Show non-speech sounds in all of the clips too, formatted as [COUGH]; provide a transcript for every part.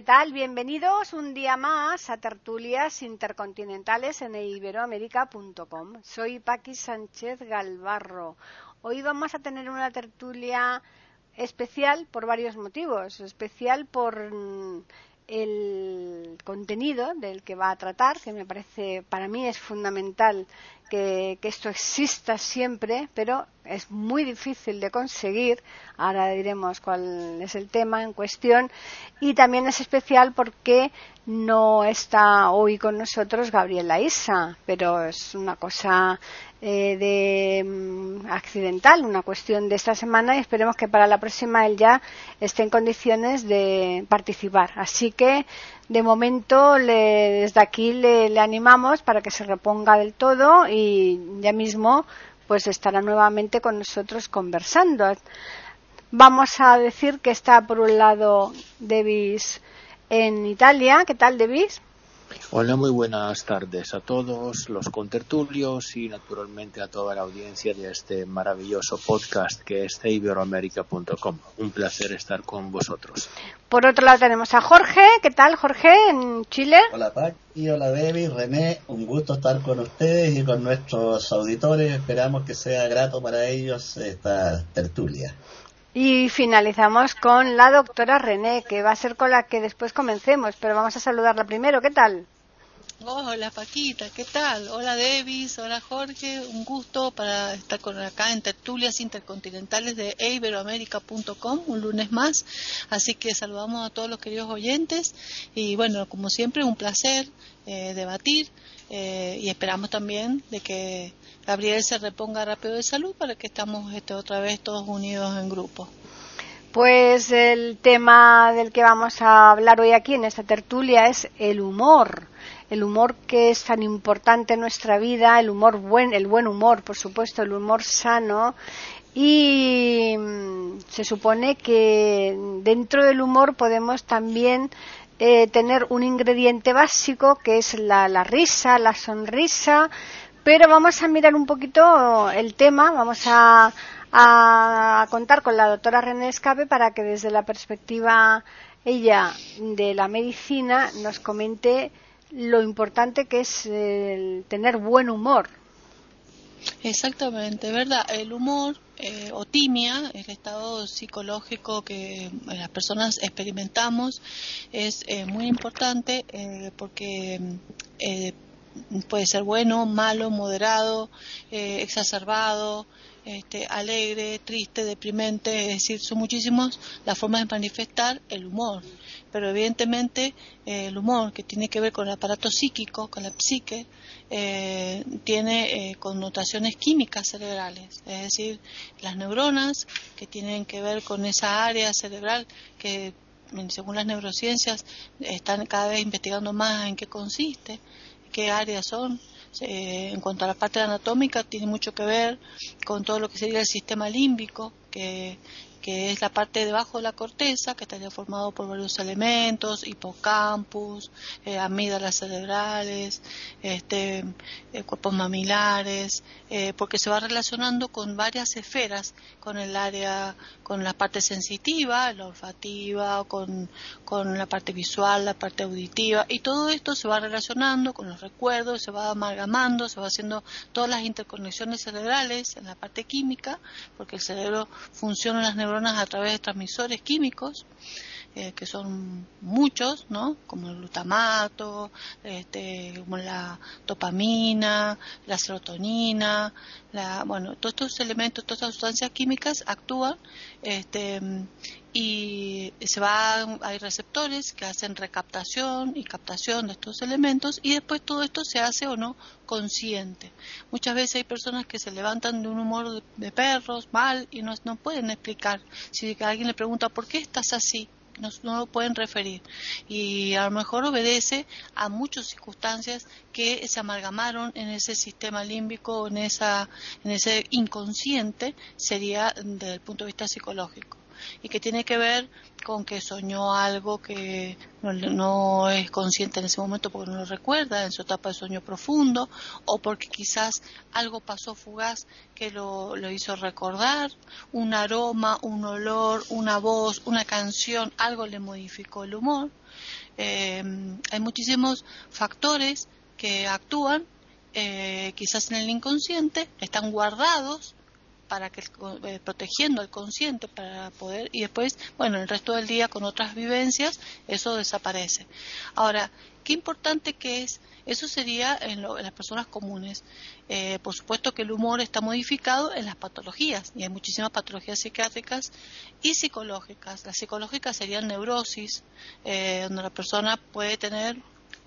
¿Qué tal? Bienvenidos un día más a Tertulias Intercontinentales en iberoamérica.com. Soy Paqui Sánchez Galvarro. Hoy vamos a tener una tertulia especial por varios motivos. Especial por mm, el contenido del que va a tratar, que me parece, para mí es fundamental que, esto exista siempre, pero es muy difícil de conseguir. Ahora diremos cuál es el tema en cuestión. Y también es especial porque no está hoy con nosotros Gabriela Isa, pero es una cosa eh, de mm, accidental, una cuestión de esta semana y esperemos que para la próxima él ya esté en condiciones de participar. Así que de momento desde aquí le, animamos para que se reponga del todo y ya mismo pues estará nuevamente con nosotros conversando. Vamos a decir que está por un lado Devis en Italia. ¿Qué tal, Devis? Hola, muy buenas tardes a todos los contertulios y naturalmente a toda la audiencia de este maravilloso podcast que es iberoamerica.com. Un placer estar con vosotros. Por otro lado tenemos a Jorge. ¿Qué tal, Jorge, en Chile? Hola, Pac. Y hola, Debbie, René. Un gusto estar con ustedes y con nuestros auditores. Esperamos que sea grato para ellos esta tertulia. Y finalizamos con la doctora René, que va a ser con la que después comencemos, pero vamos a saludarla primero. ¿Qué tal? Hola Paquita, ¿qué tal? Hola Davis, hola Jorge, un gusto para estar con acá en tertulias intercontinentales de iberoamérica.com un lunes más, así que saludamos a todos los queridos oyentes y bueno, como siempre un placer eh, debatir eh, y esperamos también de que Gabriel se reponga rápido de salud para que estamos este, otra vez todos unidos en grupo. Pues el tema del que vamos a hablar hoy aquí en esta tertulia es el humor. El humor que es tan importante en nuestra vida, el humor buen, el buen humor, por supuesto, el humor sano. Y mm, se supone que dentro del humor podemos también eh, tener un ingrediente básico que es la, la risa, la sonrisa, pero vamos a mirar un poquito el tema, vamos a, contar con la doctora René Escape para que desde la perspectiva ella de la medicina nos comente lo importante que es tener buen humor. Exactamente, ¿verdad? El humor eh, o timia, el estado psicológico que las personas experimentamos, es eh, muy importante eh, porque puede ser bueno, malo, moderado, eh, exacerbado, este, alegre, triste, deprimente, es decir, son muchísimas las formas de manifestar el humor. Pero evidentemente eh, el humor, que tiene que ver con el aparato psíquico, con la psique, eh, tiene connotaciones químicas cerebrales, es decir, las neuronas que tienen que ver con esa área cerebral que según las neurociencias están cada vez investigando más en qué consiste qué áreas son. en cuanto a la parte anatómica, tiene mucho que ver con todo lo que sería el sistema límbico, que que es la parte debajo de la corteza, que estaría formado por varios elementos, hipocampus, eh, amígdalas cerebrales, este, eh, cuerpos mamilares, eh, porque se va relacionando con varias esferas, con el área, con la parte sensitiva, la olfativa, con, con la parte visual, la parte auditiva, y todo esto se va relacionando con los recuerdos, se va amalgamando, se va haciendo todas las interconexiones cerebrales en la parte química, porque el cerebro funciona en las neuronas a través de transmisores químicos, eh, que son muchos, ¿no? Como el glutamato, este, como la dopamina, la serotonina, la, bueno, todos estos elementos, todas estas sustancias químicas actúan, este, y se va, hay receptores que hacen recaptación y captación de estos elementos y después todo esto se hace o no consciente. Muchas veces hay personas que se levantan de un humor de, perros mal y no, no pueden explicar. Si alguien le pregunta ¿por qué estás así? No, lo pueden referir. Y a lo mejor obedece a muchas circunstancias que se amalgamaron en ese sistema límbico, en, esa, en ese inconsciente, sería desde el punto de vista psicológico y que tiene que ver con que soñó algo que no, es consciente en ese momento porque no lo recuerda en su etapa de sueño profundo o porque quizás algo pasó fugaz que lo, hizo recordar, un aroma, un olor, una voz, una canción, algo le modificó el humor. Eh, hay muchísimos factores que actúan eh, quizás en el inconsciente, están guardados para que eh, protegiendo el consciente para poder y después bueno el resto del día con otras vivencias eso desaparece. Ahora qué importante que es eso sería en, las personas comunes. Eh, por supuesto que el humor está modificado en las patologías y hay muchísimas patologías psiquiátricas y psicológicas. Las psicológicas serían neurosis eh, donde la persona puede tener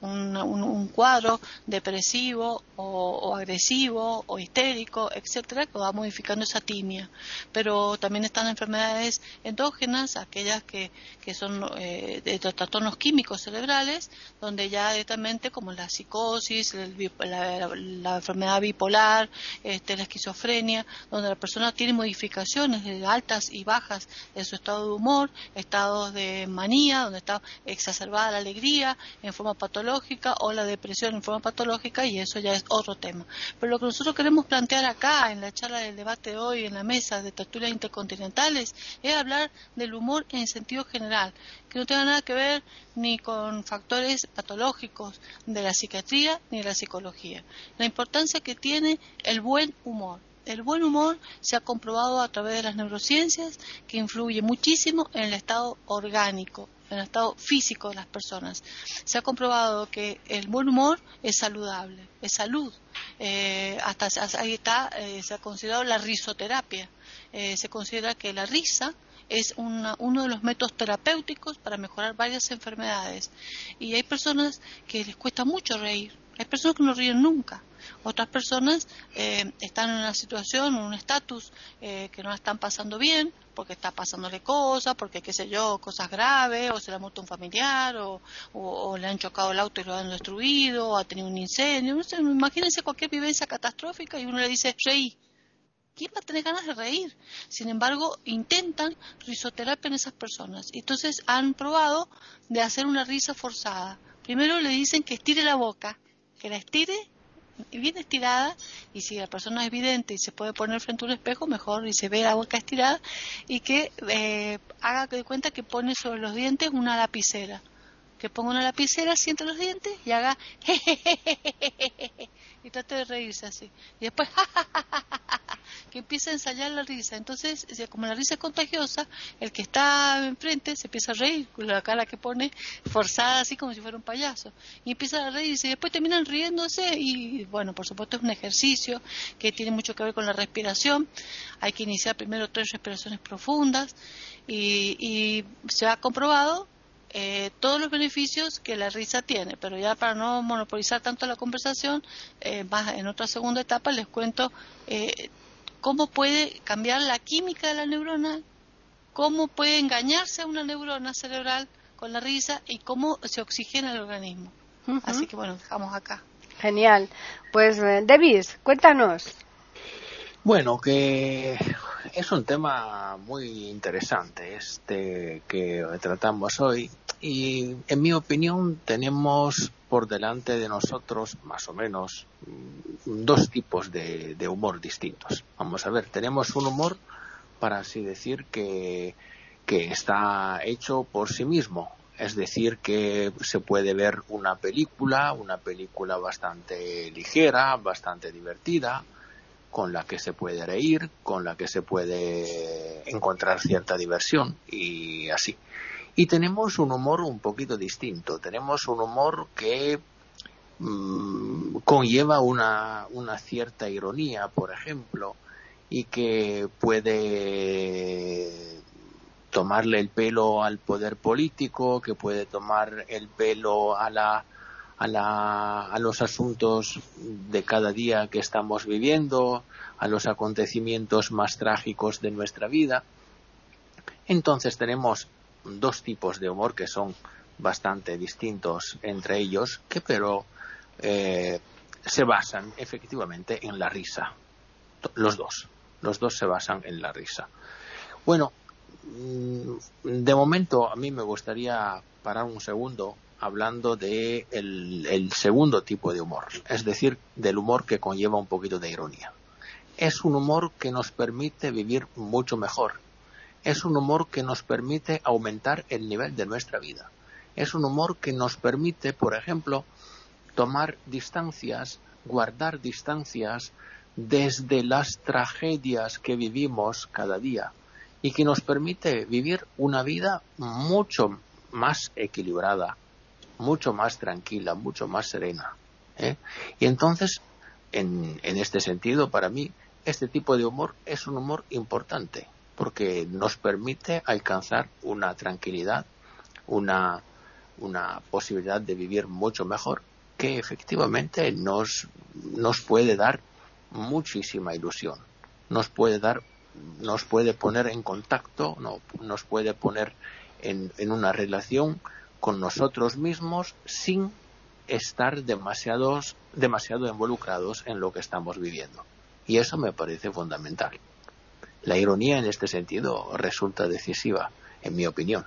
un, cuadro depresivo o, agresivo o histérico, etcétera, que va modificando esa timia. Pero también están enfermedades endógenas, aquellas que, que son eh, de trastornos químicos cerebrales, donde ya directamente, como la psicosis, la, enfermedad bipolar, este, la esquizofrenia, donde la persona tiene modificaciones de altas y bajas en su estado de humor, estados de manía, donde está exacerbada la alegría en forma patológica, o la depresión en forma patológica y eso ya es otro tema. Pero lo que nosotros queremos plantear acá en la charla del debate de hoy en la mesa de tertulias intercontinentales es hablar del humor en sentido general, que no tenga nada que ver ni con factores patológicos de la psiquiatría ni de la psicología. La importancia que tiene el buen humor. El buen humor se ha comprobado a través de las neurociencias que influye muchísimo en el estado orgánico, en el estado físico de las personas. Se ha comprobado que el buen humor es saludable, es salud. Eh, hasta ahí está, eh, se ha considerado la risoterapia. Eh, se considera que la risa es uno de los métodos terapéuticos para mejorar varias enfermedades. Y hay personas que les cuesta mucho reír, hay personas que no ríen nunca. Otras personas eh, están en una situación, en un estatus eh, que no la están pasando bien, porque está pasándole cosas, porque qué sé yo, cosas graves, o se le ha muerto un familiar, o, le han chocado el auto y lo han destruido, o ha tenido un incendio. No sé, imagínense cualquier vivencia catastrófica y uno le dice, reí. ¿Quién va a tener ganas de reír? Sin embargo, intentan risoterapia en esas personas. Entonces han probado de hacer una risa forzada. Primero le dicen que estire la boca, que la estire bien estirada y si la persona es vidente y se puede poner frente a un espejo mejor y se ve la boca estirada y que eh, haga de cuenta que pone sobre los dientes una lapicera que ponga una lapicera siente los dientes y haga y trate de reírse así y después que empieza a ensayar la risa. Entonces, como la risa es contagiosa, el que está enfrente se empieza a reír con la cara que pone forzada así como si fuera un payaso. Y empieza a reírse y después terminan riéndose y bueno, por supuesto es un ejercicio que tiene mucho que ver con la respiración. Hay que iniciar primero tres respiraciones profundas y, se ha comprobado eh, todos los beneficios que la risa tiene, pero ya para no monopolizar tanto la conversación, eh, más en otra segunda etapa les cuento eh, cómo puede cambiar la química de la neurona, cómo puede engañarse a una neurona cerebral con la risa y cómo se oxigena el organismo. Así que bueno, dejamos acá. Genial. Pues, eh, Davis, cuéntanos. Bueno, que es un tema muy interesante este que tratamos hoy y en mi opinión tenemos por delante de nosotros más o menos mm, dos tipos de, humor distintos. Vamos a ver, tenemos un humor, para así decir, que, que está hecho por sí mismo. Es decir, que se puede ver una película, una película bastante ligera, bastante divertida, con la que se puede reír, con la que se puede encontrar cierta diversión y así. Y tenemos un humor un poquito distinto. Tenemos un humor que mm, conlleva una, una cierta ironía, por ejemplo, y que puede tomarle el pelo al poder político, que puede tomar el pelo a la, a, la, los asuntos de cada día que estamos viviendo, a los acontecimientos más trágicos de nuestra vida. Entonces tenemos dos tipos de humor que son bastante distintos entre ellos, que pero eh, se basan efectivamente en la risa. Los dos. Los dos se basan en la risa. Bueno, mm, de momento a mí me gustaría parar un segundo hablando de el, segundo tipo de humor, es decir, del humor que conlleva un poquito de ironía. Es un humor que nos permite vivir mucho mejor. Es un humor que nos permite aumentar el nivel de nuestra vida. Es un humor que nos permite, por ejemplo, tomar distancias, guardar distancias desde las tragedias que vivimos cada día y que nos permite vivir una vida mucho más equilibrada, mucho más tranquila, mucho más serena. ¿eh? Y entonces, en, en este sentido, para mí, este tipo de humor es un humor importante, porque nos permite alcanzar una tranquilidad, una, una posibilidad de vivir mucho mejor, que efectivamente nos, nos puede dar muchísima ilusión, nos puede dar, nos puede poner en contacto, no, nos puede poner en, en una relación con nosotros mismos sin estar demasiados, demasiado involucrados en lo que estamos viviendo. Y eso me parece fundamental. La ironía en este sentido resulta decisiva, en mi opinión.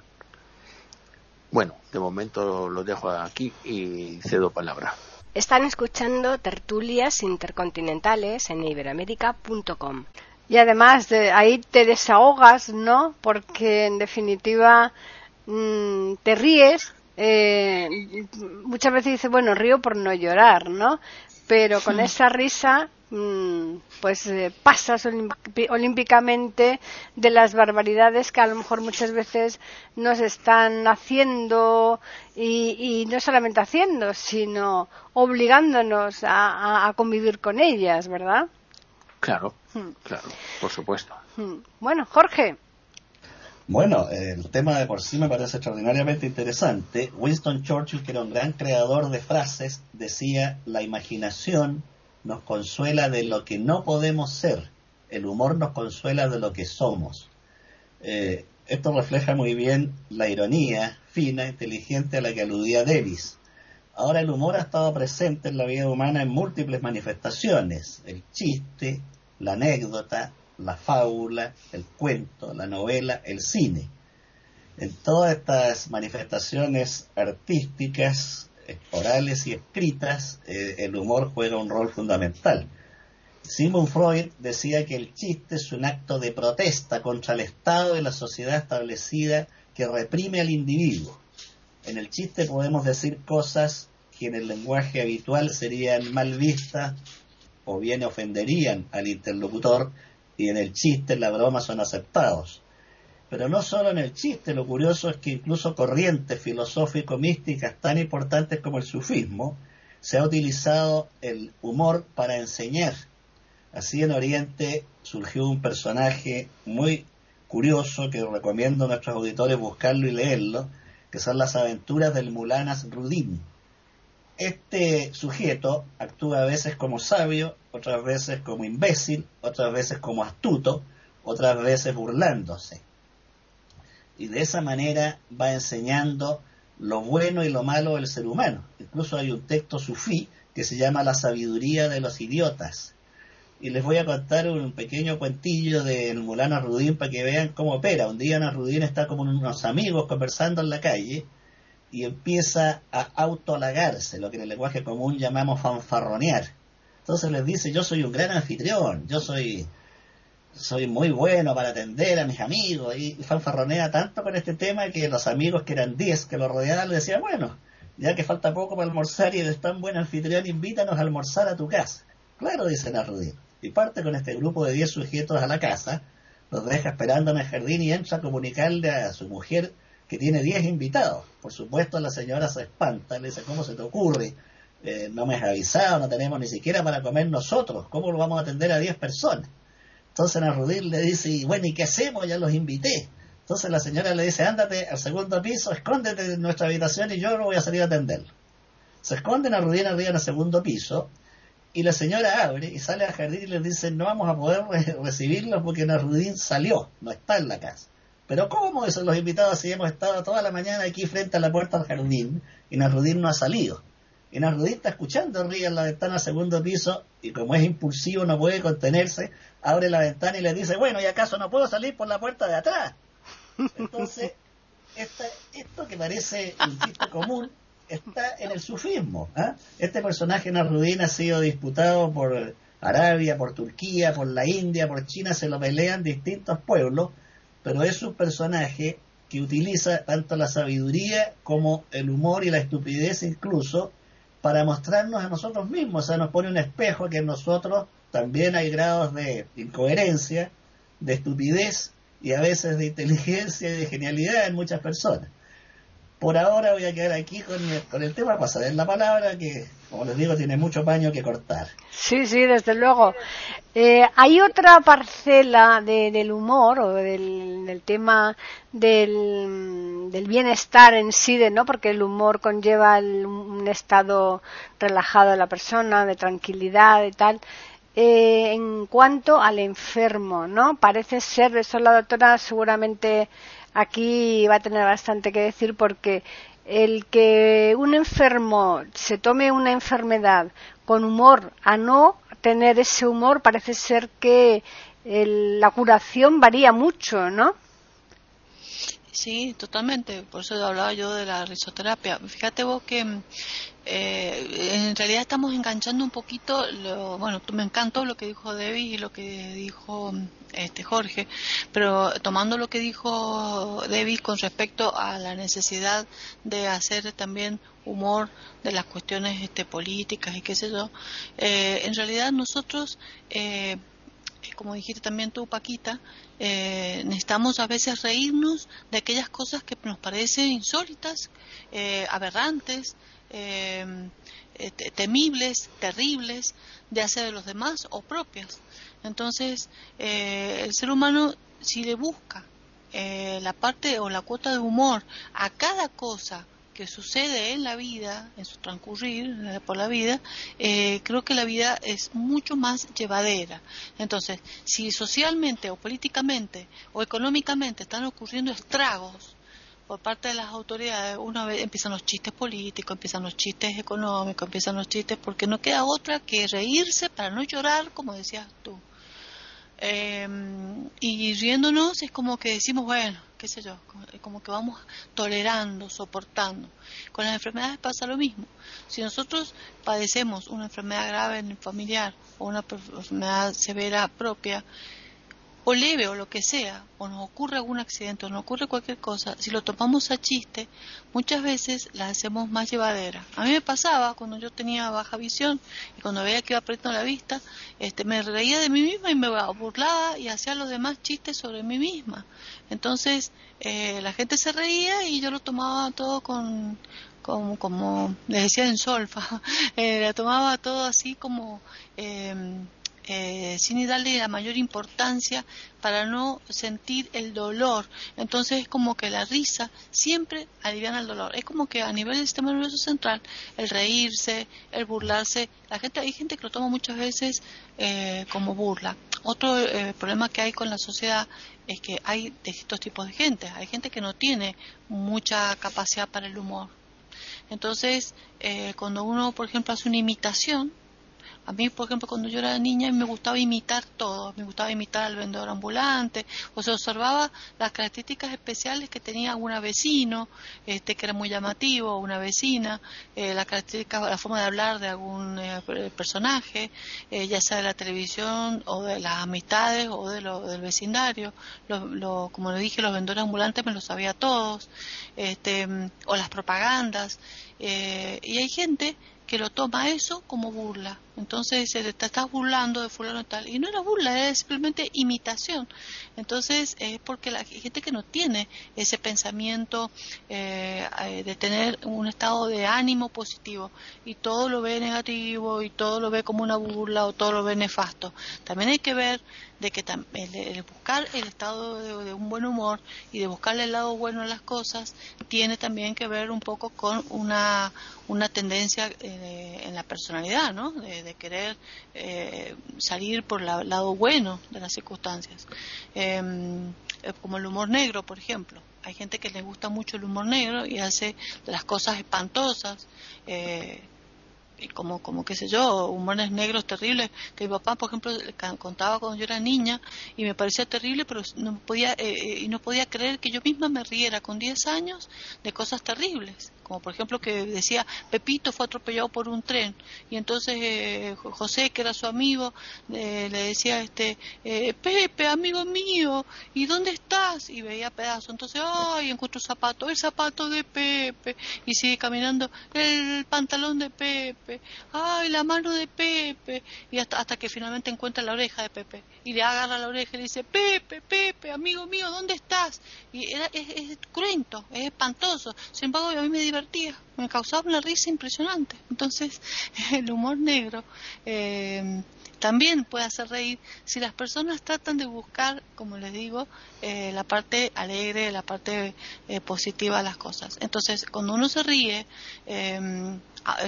Bueno, de momento lo dejo aquí y cedo palabra. Están escuchando tertulias intercontinentales en iberoamérica.com. Y además de ahí te desahogas, ¿no? Porque en definitiva Mm, te ríes, eh, muchas veces dices, bueno, río por no llorar, ¿no? Pero con esa risa, mm, pues eh, pasas olímpicamente de las barbaridades que a lo mejor muchas veces nos están haciendo y, no solamente haciendo, sino obligándonos a, convivir con ellas, ¿verdad? Claro, hmm. claro, por supuesto. Hmm. Bueno, Jorge, bueno, el tema de por sí me parece extraordinariamente interesante. Winston Churchill, que era un gran creador de frases, decía, la imaginación nos consuela de lo que no podemos ser, el humor nos consuela de lo que somos. Eh, esto refleja muy bien la ironía fina, inteligente a la que aludía Davis. Ahora el humor ha estado presente en la vida humana en múltiples manifestaciones, el chiste, la anécdota, la fábula, el cuento, la novela, el cine. En todas estas manifestaciones artísticas, orales y escritas, eh, el humor juega un rol fundamental. Sigmund Freud decía que el chiste es un acto de protesta contra el Estado y la sociedad establecida que reprime al individuo. En el chiste podemos decir cosas que en el lenguaje habitual serían mal vistas o bien ofenderían al interlocutor, y en el chiste, en la broma son aceptados. Pero no solo en el chiste, lo curioso es que incluso corrientes filosófico-místicas tan importantes como el sufismo, se ha utilizado el humor para enseñar. Así en Oriente surgió un personaje muy curioso que recomiendo a nuestros auditores buscarlo y leerlo, que son las aventuras del Mulanas Rudin. Este sujeto actúa a veces como sabio, otras veces como imbécil, otras veces como astuto, otras veces burlándose. Y de esa manera va enseñando lo bueno y lo malo del ser humano. Incluso hay un texto sufí que se llama La sabiduría de los idiotas. Y les voy a contar un pequeño cuentillo del Mulano Rudín para que vean cómo opera. Un día Rudín está como unos amigos conversando en la calle y empieza a autolagarse, lo que en el lenguaje común llamamos fanfarronear. Entonces les dice, yo soy un gran anfitrión, yo soy, soy muy bueno para atender a mis amigos, y fanfarronea tanto con este tema que los amigos que eran 10 que lo rodeaban le decían, bueno, ya que falta poco para almorzar y eres tan buen anfitrión, invítanos a almorzar a tu casa. Claro, dice Narudín. Y parte con este grupo de 10 sujetos a la casa, los deja esperando en el jardín y entra a comunicarle a su mujer que tiene 10 invitados. Por supuesto, la señora se espanta, le dice, ¿cómo se te ocurre? Eh, no me has avisado, no tenemos ni siquiera para comer nosotros, ¿cómo lo vamos a atender a 10 personas? Entonces Narudín le dice, bueno, ¿y qué hacemos? Ya los invité. Entonces la señora le dice, ándate al segundo piso, escóndete en nuestra habitación y yo no voy a salir a atenderlo. Se esconde Narudín arriba en el segundo piso y la señora abre y sale al jardín y le dice, no vamos a poder recibirlo porque Narudín salió, no está en la casa. Pero ¿cómo eso? Los invitados si hemos estado toda la mañana aquí frente a la puerta del jardín y Nasrudin no ha salido. Y Nasrudin está escuchando ríe en la ventana segundo piso y como es impulsivo no puede contenerse, abre la ventana y le dice, bueno, ¿y acaso no puedo salir por la puerta de atrás? Entonces, esto que parece un chiste común está en el sufismo. ¿ah? Este personaje Nasrudin ha sido disputado por Arabia, por Turquía, por la India, por China, se lo pelean distintos pueblos, pero es un personaje que utiliza tanto la sabiduría como el humor y la estupidez incluso para mostrarnos a nosotros mismos, o sea, nos pone un espejo que en nosotros también hay grados de incoherencia, de estupidez y a veces de inteligencia y de genialidad en muchas personas. Por ahora voy a quedar aquí con el, con el tema para saber la palabra que, como les digo, tiene mucho paño que cortar. Sí, sí, desde luego. Eh, hay otra parcela del humor o del, tema del, bienestar en sí, de, ¿no? porque el humor conlleva un estado relajado de la persona, de tranquilidad y tal. Eh, en cuanto al enfermo, ¿no? Parece ser, eso la doctora seguramente aquí va a tener bastante que decir porque el que un enfermo se tome una enfermedad con humor a no tener ese humor parece ser que la curación varía mucho, ¿no? Sí, totalmente. Por eso hablaba yo de la risoterapia. Fíjate vos que eh, en realidad estamos enganchando un poquito, lo, bueno, me encantó lo que dijo David y lo que dijo este Jorge, pero tomando lo que dijo David con respecto a la necesidad de hacer también humor de las cuestiones este, políticas y qué sé yo, eh, en realidad nosotros eh, como dijiste también tú, Paquita, eh, necesitamos a veces reírnos de aquellas cosas que nos parecen insólitas, eh, aberrantes, eh, temibles, terribles, de hacer de los demás o propias. Entonces, el ser humano, si le busca la parte o la cuota de humor a cada cosa, que sucede en la vida, en su transcurrir eh, por la vida, eh, creo que la vida es mucho más llevadera. Entonces, si socialmente o políticamente o económicamente están ocurriendo estragos por parte de las autoridades, una vez empiezan los chistes políticos, empiezan los chistes económicos, empiezan los chistes porque no queda otra que reírse para no llorar, como decías tú. Eh, y riéndonos es como que decimos, bueno, qué sé yo, como que vamos tolerando, soportando. Con las enfermedades pasa lo mismo. Si nosotros padecemos una enfermedad grave en el familiar o una enfermedad severa propia, o leve o lo que sea, o nos ocurre algún accidente o nos ocurre cualquier cosa, si lo tomamos a chiste, muchas veces la hacemos más llevadera. A mí me pasaba cuando yo tenía baja visión y cuando veía que iba perdiendo la vista, este, me reía de mí misma y me burlaba y hacía los demás chistes sobre mí misma. Entonces eh, la gente se reía y yo lo tomaba todo con, como, como les decía en solfa, [LAUGHS] eh, la tomaba todo así como... Eh, eh, sin darle la mayor importancia para no sentir el dolor. Entonces es como que la risa siempre aliviana el dolor. Es como que a nivel del sistema nervioso central, el reírse, el burlarse, la gente, hay gente que lo toma muchas veces eh, como burla. Otro eh, problema que hay con la sociedad es que hay distintos tipos de gente. Hay gente que no tiene mucha capacidad para el humor. Entonces, cuando uno, por ejemplo, hace una imitación, a mí, por ejemplo, cuando yo era niña me gustaba imitar todo, me gustaba imitar al vendedor ambulante, o se observaba las características especiales que tenía algún vecino, este, que era muy llamativo, una vecina, eh, la característica, la forma de hablar de algún eh, personaje, eh, ya sea de la televisión o de las amistades o de lo, del vecindario. Lo, como le dije, los vendedores ambulantes me lo sabía todos, este, o las propagandas. Y hay gente que lo toma eso como burla. Entonces se te estás burlando de fulano tal. Y no era burla, es simplemente imitación. Entonces es porque la gente que no tiene ese pensamiento eh, eh, de tener un estado de ánimo positivo y todo lo ve negativo y todo lo ve como una burla o todo lo ve nefasto. También hay que ver de que el, buscar el estado de, un buen humor y de buscarle el lado bueno a las cosas tiene también que ver un poco con una, una tendencia eh, en la personalidad, ¿no? De, querer eh, salir por el lado bueno de las circunstancias. Em, como el humor negro, por ejemplo. Hay gente que le gusta mucho el humor negro y hace las cosas espantosas. Eh, como, como qué sé yo, humores negros terribles, que mi papá, por ejemplo, contaba cuando yo era niña y me parecía terrible, pero no podía, eh, eh, y no podía creer que yo misma me riera con 10 años de cosas terribles como por ejemplo que decía Pepito fue atropellado por un tren y entonces eh, José que era su amigo eh, le decía este eh, Pepe amigo mío y dónde estás y veía pedazos. Entonces ay encuentro zapato el zapato de Pepe y sigue caminando el pantalón de Pepe ay la mano de Pepe y hasta, hasta que finalmente encuentra la oreja de Pepe y le agarra la oreja y le dice Pepe Pepe amigo mío dónde estás y era es, cruento es espantoso sin embargo a mí me me causaba una risa impresionante. Entonces, [LAUGHS] el humor negro eh, también puede hacer reír si las personas tratan de buscar, como les digo, eh, la parte alegre, la parte eh, positiva de las cosas. Entonces, cuando uno se ríe,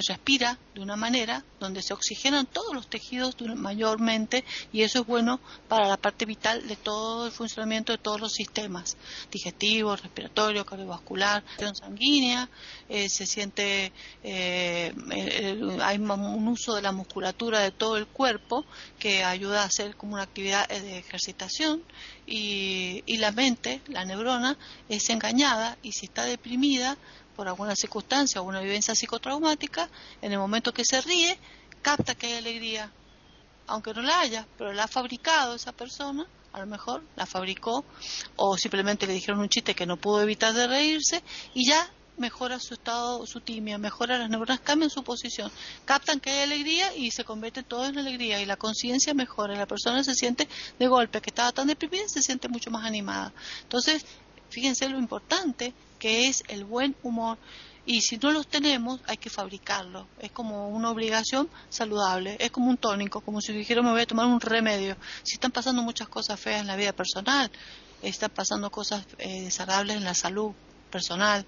respira de una manera donde se oxigenan todos los tejidos mayormente y eso es bueno para la parte vital de todo el funcionamiento de todos los sistemas digestivo, respiratorio, cardiovascular, sanguínea, eh, se siente eh, hay un uso de la musculatura de todo el cuerpo que ayuda a hacer como una actividad de ejercitación y, y la mente, la neurona, es engañada y si está deprimida por alguna circunstancia o una vivencia psicotraumática, en el momento que se ríe, capta que hay alegría, aunque no la haya, pero la ha fabricado esa persona, a lo mejor la fabricó, o simplemente le dijeron un chiste que no pudo evitar de reírse, y ya mejora su estado, su timia, mejora las neuronas, cambian su posición, captan que hay alegría y se convierte todo en alegría y la conciencia mejora, la persona se siente de golpe, que estaba tan deprimida, se siente mucho más animada. Entonces, fíjense lo importante que es el buen humor. Y si no los tenemos, hay que fabricarlo. Es como una obligación saludable. Es como un tónico, como si dijera me voy a tomar un remedio. Si están pasando muchas cosas feas en la vida personal, están pasando cosas eh, desagradables en la salud personal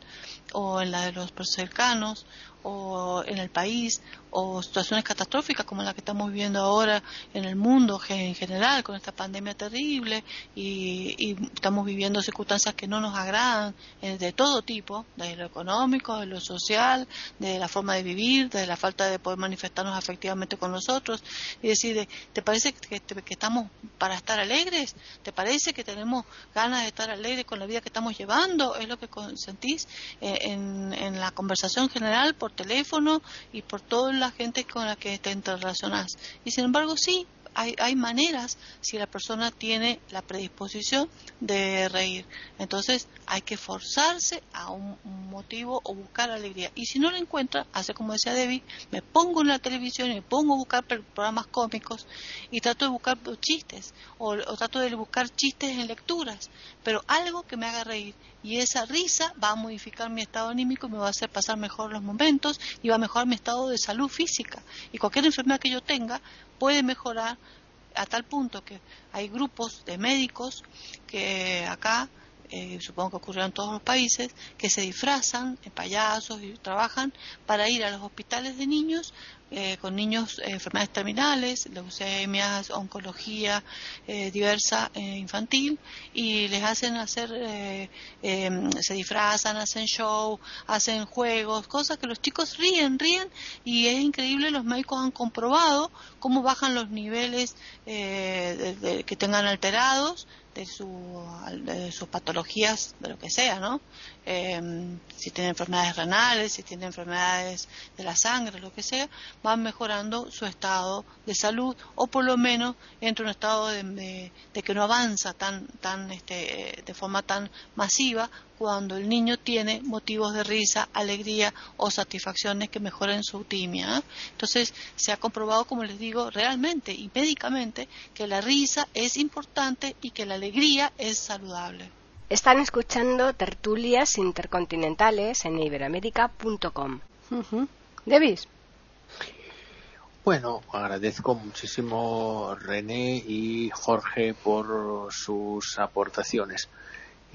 o en la de los cercanos o en el país o situaciones catastróficas como la que estamos viviendo ahora en el mundo en general con esta pandemia terrible y, estamos viviendo circunstancias que no nos agradan eh, de todo tipo, desde lo económico, de lo social, de la forma de vivir, de la falta de poder manifestarnos afectivamente con nosotros y decir, ¿te parece que, que estamos para estar alegres? ¿Te parece que tenemos ganas de estar alegres con la vida que estamos llevando? ¿Es lo que sentís eh, en, en la conversación general por teléfono y por toda la gente con la que te interrelacionas. Y sin embargo, sí, hay, hay, maneras si la persona tiene la predisposición de reír. Entonces hay que forzarse a un, motivo o buscar alegría. Y si no lo encuentra, hace como decía Debbie, me pongo en la televisión y me pongo a buscar programas cómicos y trato de buscar chistes o, o trato de buscar chistes en lecturas, pero algo que me haga reír y esa risa va a modificar mi estado anímico y me va a hacer pasar mejor los momentos y va a mejorar mi estado de salud física. Y cualquier enfermedad que yo tenga puede mejorar a tal punto que hay grupos de médicos que acá eh, supongo que ocurrió en todos los países, que se disfrazan en payasos y trabajan para ir a los hospitales de niños eh, con niños eh, enfermedades terminales, leucemias, oncología diversa infantil y les hacen hacer, em, se disfrazan, hacen show, hacen juegos, cosas que los chicos ríen, ríen y es increíble, los médicos han comprobado cómo bajan los niveles que tengan alterados de, su, de sus patologías, de lo que sea, ¿no? Em, si tiene enfermedades renales, si tiene enfermedades de la sangre, lo que sea, van mejorando su estado de salud o por lo menos entra en un estado de, que no avanza tan, tan, este, de forma tan masiva cuando el niño tiene motivos de risa, alegría o satisfacciones que mejoren su timia. ¿eh? Entonces se ha comprobado, como les digo, realmente y médicamente que la risa es importante y que la alegría es saludable. Están escuchando tertulias intercontinentales en iberoamérica.com. ¿Debis? Bueno, agradezco muchísimo René y Jorge por sus aportaciones,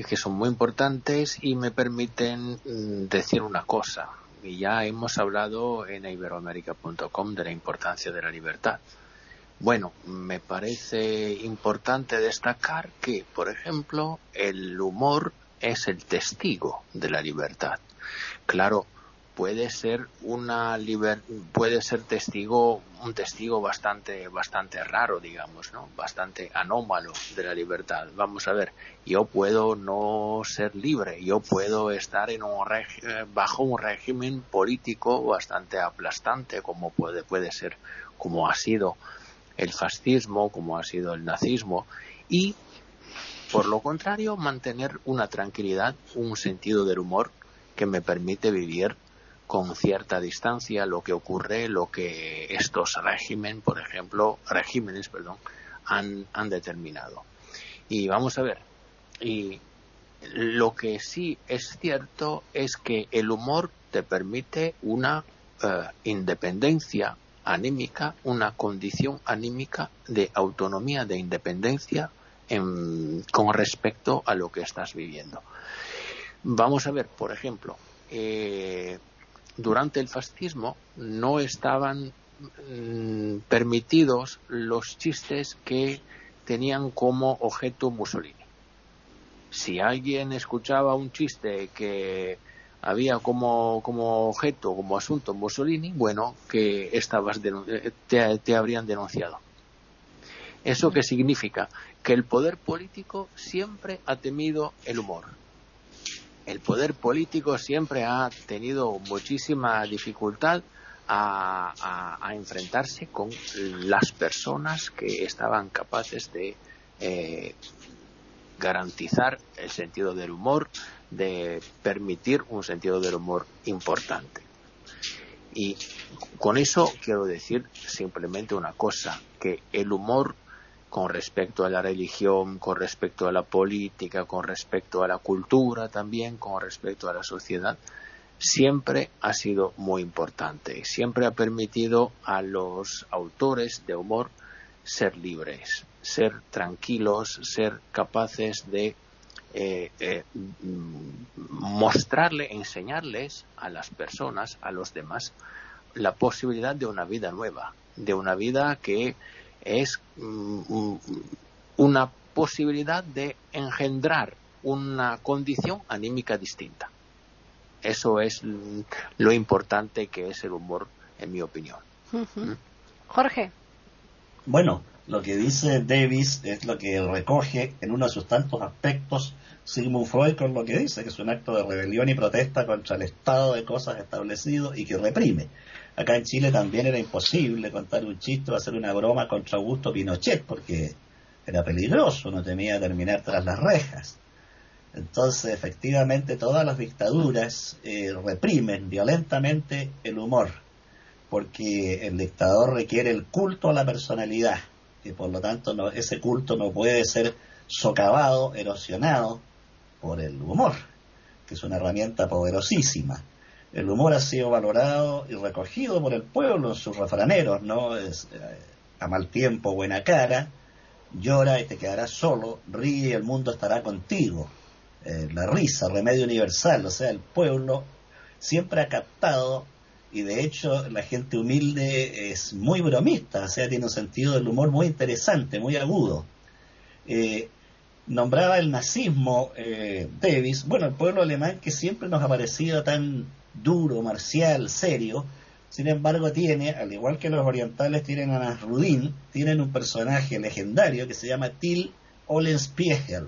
que son muy importantes y me permiten mm, decir una cosa. Y ya hemos hablado en iberoamérica.com de la importancia de la libertad. Bueno, me parece importante destacar que, por ejemplo, el humor es el testigo de la libertad. Claro, puede ser una puede ser testigo un testigo bastante bastante raro digamos no bastante anómalo de la libertad. Vamos a ver yo puedo no ser libre yo puedo estar en un bajo un régimen político bastante aplastante como puede puede ser como ha sido el fascismo como ha sido el nazismo y por lo contrario mantener una tranquilidad un sentido del humor que me permite vivir con cierta distancia lo que ocurre, lo que estos régimen, por ejemplo, regímenes, perdón, han, han determinado. Y vamos a ver, y lo que sí es cierto es que el humor te permite una eh, independencia anímica, una condición anímica de autonomía, de independencia con respecto a lo que estás viviendo. Vamos a ver, por ejemplo, eh, durante el fascismo no estaban mm, permitidos los chistes que tenían como objeto Mussolini. Si alguien escuchaba un chiste que había como, como objeto, como asunto Mussolini, bueno, que estabas eh, te, te habrían denunciado. ¿Eso qué significa? Que el poder político siempre ha temido el humor el poder político siempre ha tenido muchísima dificultad a, enfrentarse con las personas que estaban capaces de eh, garantizar el sentido del humor, de permitir un sentido del humor importante. Y con eso quiero decir simplemente una cosa, que el humor con respecto a la religión, con respecto a la política, con respecto a la cultura también, con respecto a la sociedad, siempre ha sido muy importante. Siempre ha permitido a los autores de humor ser libres, ser tranquilos, ser capaces de eh, eh, mostrarle, enseñarles a las personas, a los demás, la posibilidad de una vida nueva, de una vida que es mm, una posibilidad de engendrar una condición anímica distinta. Eso es lo importante que es el humor, en mi opinión. ¿Mm? Jorge. Bueno, lo que dice Davis es lo que recoge en uno de sus tantos aspectos Sigmund Freud con lo que dice, que es un acto de rebelión y protesta contra el estado de cosas establecido y que reprime. Acá en Chile también era imposible contar un chiste o hacer una broma contra Augusto Pinochet porque era peligroso, no temía terminar tras las rejas. Entonces, efectivamente, todas las dictaduras eh, reprimen violentamente el humor, porque el dictador requiere el culto a la personalidad, y por lo tanto no, ese culto no puede ser socavado, erosionado por el humor, que es una herramienta poderosísima. El humor ha sido valorado y recogido por el pueblo en sus refraneros, ¿no? Es, eh, a mal tiempo, buena cara, llora y te quedarás solo, ríe y el mundo estará contigo. Eh, la risa, remedio universal, o sea, el pueblo siempre ha captado y de hecho la gente humilde es muy bromista, o sea, tiene un sentido del humor muy interesante, muy agudo. Eh, nombraba el nazismo eh, Davis, bueno, el pueblo alemán que siempre nos ha parecido tan duro, marcial, serio, sin embargo tiene, al igual que los orientales tienen a Nasrudin, tienen un personaje legendario que se llama Till Olenspiegel.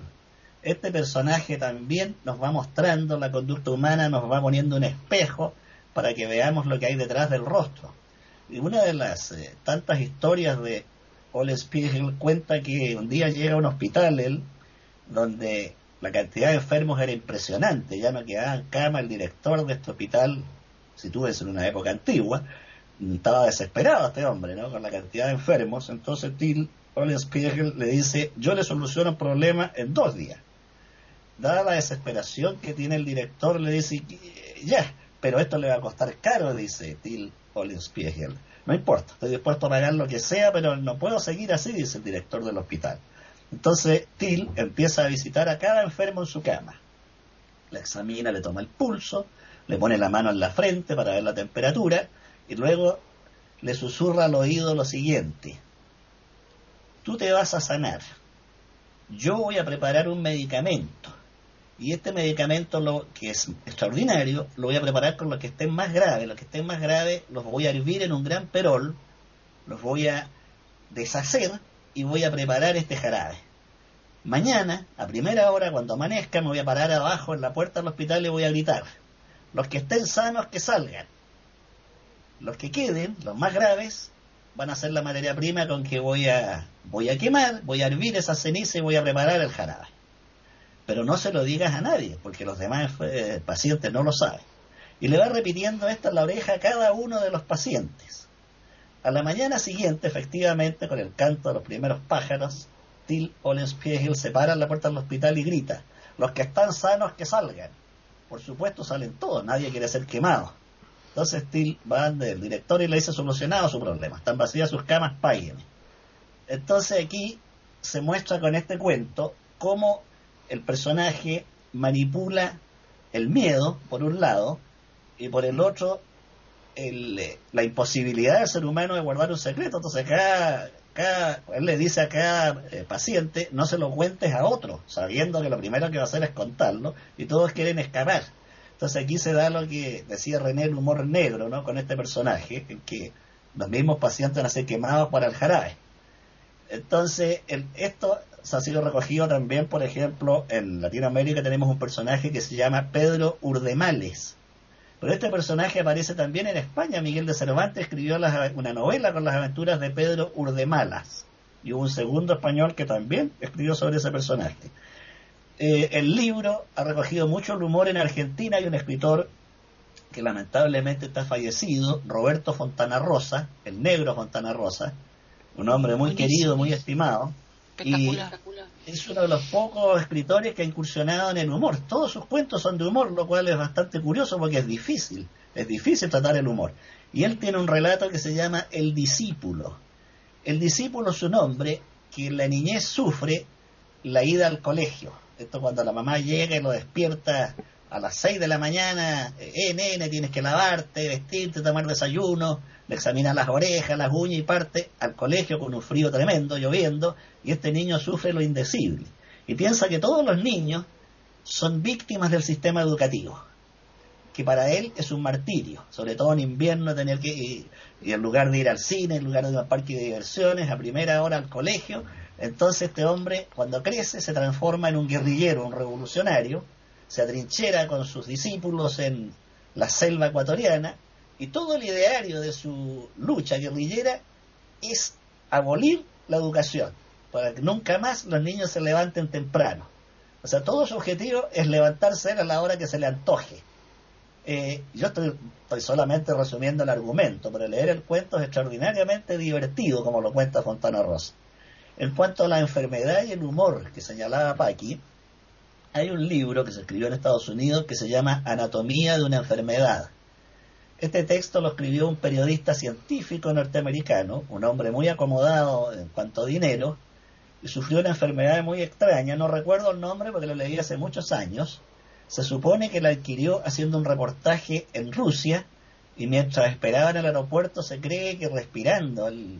Este personaje también nos va mostrando la conducta humana, nos va poniendo un espejo para que veamos lo que hay detrás del rostro. Y una de las eh, tantas historias de Olenspiegel cuenta que un día llega a un hospital él, donde la cantidad de enfermos era impresionante, ya no quedaba en cama el director de este hospital, si tú ves en una época antigua, estaba desesperado este hombre, ¿no? Con la cantidad de enfermos, entonces Till Spiegel le dice, yo le soluciono el problema en dos días. Dada la desesperación que tiene el director, le dice, ya, pero esto le va a costar caro, dice Till Olenspiegel. No importa, estoy dispuesto a pagar lo que sea, pero no puedo seguir así, dice el director del hospital. Entonces Till empieza a visitar a cada enfermo en su cama. Le examina, le toma el pulso, le pone la mano en la frente para ver la temperatura y luego le susurra al oído lo siguiente. Tú te vas a sanar. Yo voy a preparar un medicamento y este medicamento, lo que es extraordinario, lo voy a preparar con los que estén más graves. Los que estén más graves los voy a hervir en un gran perol, los voy a deshacer y voy a preparar este jarabe. Mañana, a primera hora, cuando amanezca, me voy a parar abajo en la puerta del hospital y voy a gritar. Los que estén sanos, que salgan. Los que queden, los más graves, van a ser la materia prima con que voy a, voy a quemar, voy a hervir esa ceniza y voy a preparar el jarabe pero no se lo digas a nadie, porque los demás eh, pacientes no lo saben. Y le va repitiendo esto en la oreja a cada uno de los pacientes. A la mañana siguiente, efectivamente, con el canto de los primeros pájaros, Till Olenspiegel se para en la puerta del hospital y grita, los que están sanos que salgan. Por supuesto salen todos, nadie quiere ser quemado. Entonces Till va del director y le dice solucionado su problema, están vacías sus camas, páguenme. Entonces aquí se muestra con este cuento cómo el personaje manipula el miedo, por un lado, y por el otro, eh, la imposibilidad del ser humano de guardar un secreto. Entonces, cada, cada, él le dice a cada eh, paciente, no se lo cuentes a otro, sabiendo que lo primero que va a hacer es contarlo, y todos quieren escapar. Entonces aquí se da lo que decía René, el humor negro, ¿no? Con este personaje, en que los mismos pacientes van a ser quemados para el jarabe. Entonces, el, esto se ha sido recogido también, por ejemplo, en Latinoamérica tenemos un personaje que se llama Pedro Urdemales. Pero este personaje aparece también en España. Miguel de Cervantes escribió una novela con las aventuras de Pedro Urdemalas. Y hubo un segundo español que también escribió sobre ese personaje. Eh, el libro ha recogido mucho el humor en Argentina. Hay un escritor que lamentablemente está fallecido, Roberto Fontana Rosa, el negro Fontana Rosa, un hombre muy querido, muy estimado y es uno de los pocos escritores que ha incursionado en el humor. Todos sus cuentos son de humor, lo cual es bastante curioso porque es difícil, es difícil tratar el humor. Y él tiene un relato que se llama El discípulo. El discípulo es un hombre que en la niñez sufre la ida al colegio. Esto cuando la mamá llega y lo despierta a las 6 de la mañana, eh, nene, tienes que lavarte, vestirte, tomar desayuno, le examina las orejas, las uñas y parte al colegio con un frío tremendo, lloviendo, y este niño sufre lo indecible. Y piensa que todos los niños son víctimas del sistema educativo, que para él es un martirio, sobre todo en invierno tener que ir, y en lugar de ir al cine, en lugar de ir al parque de diversiones, a primera hora al colegio, entonces este hombre cuando crece se transforma en un guerrillero, un revolucionario, se atrinchera con sus discípulos en la selva ecuatoriana, y todo el ideario de su lucha guerrillera es abolir la educación, para que nunca más los niños se levanten temprano. O sea, todo su objetivo es levantarse a la hora que se le antoje. Eh, yo estoy, solamente resumiendo el argumento, pero leer el cuento es extraordinariamente divertido, como lo cuenta Fontana Rosa. En cuanto a la enfermedad y el humor que señalaba Paqui, hay un libro que se escribió en Estados Unidos que se llama Anatomía de una enfermedad este texto lo escribió un periodista científico norteamericano, un hombre muy acomodado en cuanto a dinero, y sufrió una enfermedad muy extraña, no recuerdo el nombre porque lo leí hace muchos años. Se supone que la adquirió haciendo un reportaje en Rusia y mientras esperaba en el aeropuerto se cree que respirando el,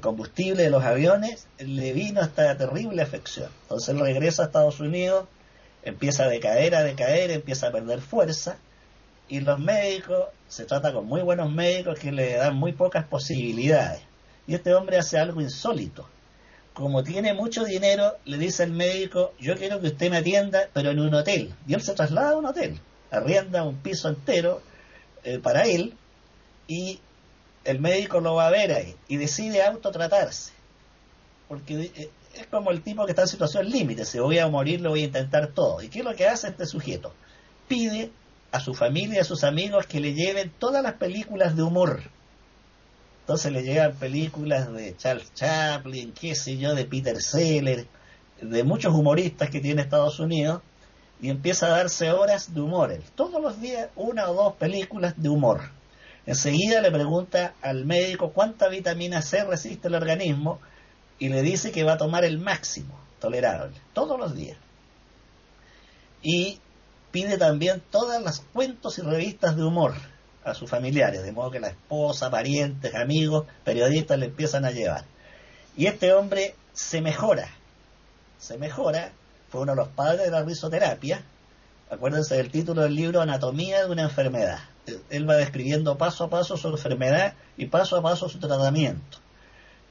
combustible de los aviones le vino esta terrible afección. Entonces él regresa a Estados Unidos, empieza a decaer, a decaer, empieza a perder fuerza y los médicos, se trata con muy buenos médicos que le dan muy pocas posibilidades. Y este hombre hace algo insólito. Como tiene mucho dinero, le dice al médico, yo quiero que usted me atienda, pero en un hotel. Y él se traslada a un hotel, arrienda un piso entero eh, para él y el médico lo va a ver ahí y decide autotratarse. Porque eh, es como el tipo que está en situación límite, si voy a morir, lo voy a intentar todo. ¿Y qué es lo que hace este sujeto? Pide a su familia y a sus amigos que le lleven todas las películas de humor. Entonces le llevan películas de Charles Chaplin, qué sé yo, de Peter Seller, de muchos humoristas que tiene Estados Unidos, y empieza a darse horas de humor. Todos los días una o dos películas de humor. Enseguida le pregunta al médico cuánta vitamina C resiste el organismo y le dice que va a tomar el máximo tolerable, todos los días. Y pide también todas las cuentos y revistas de humor a sus familiares, de modo que la esposa, parientes, amigos, periodistas le empiezan a llevar. Y este hombre se mejora, se mejora, fue uno de los padres de la risoterapia, acuérdense del título del libro Anatomía de una enfermedad. Él va describiendo paso a paso su enfermedad y paso a paso su tratamiento.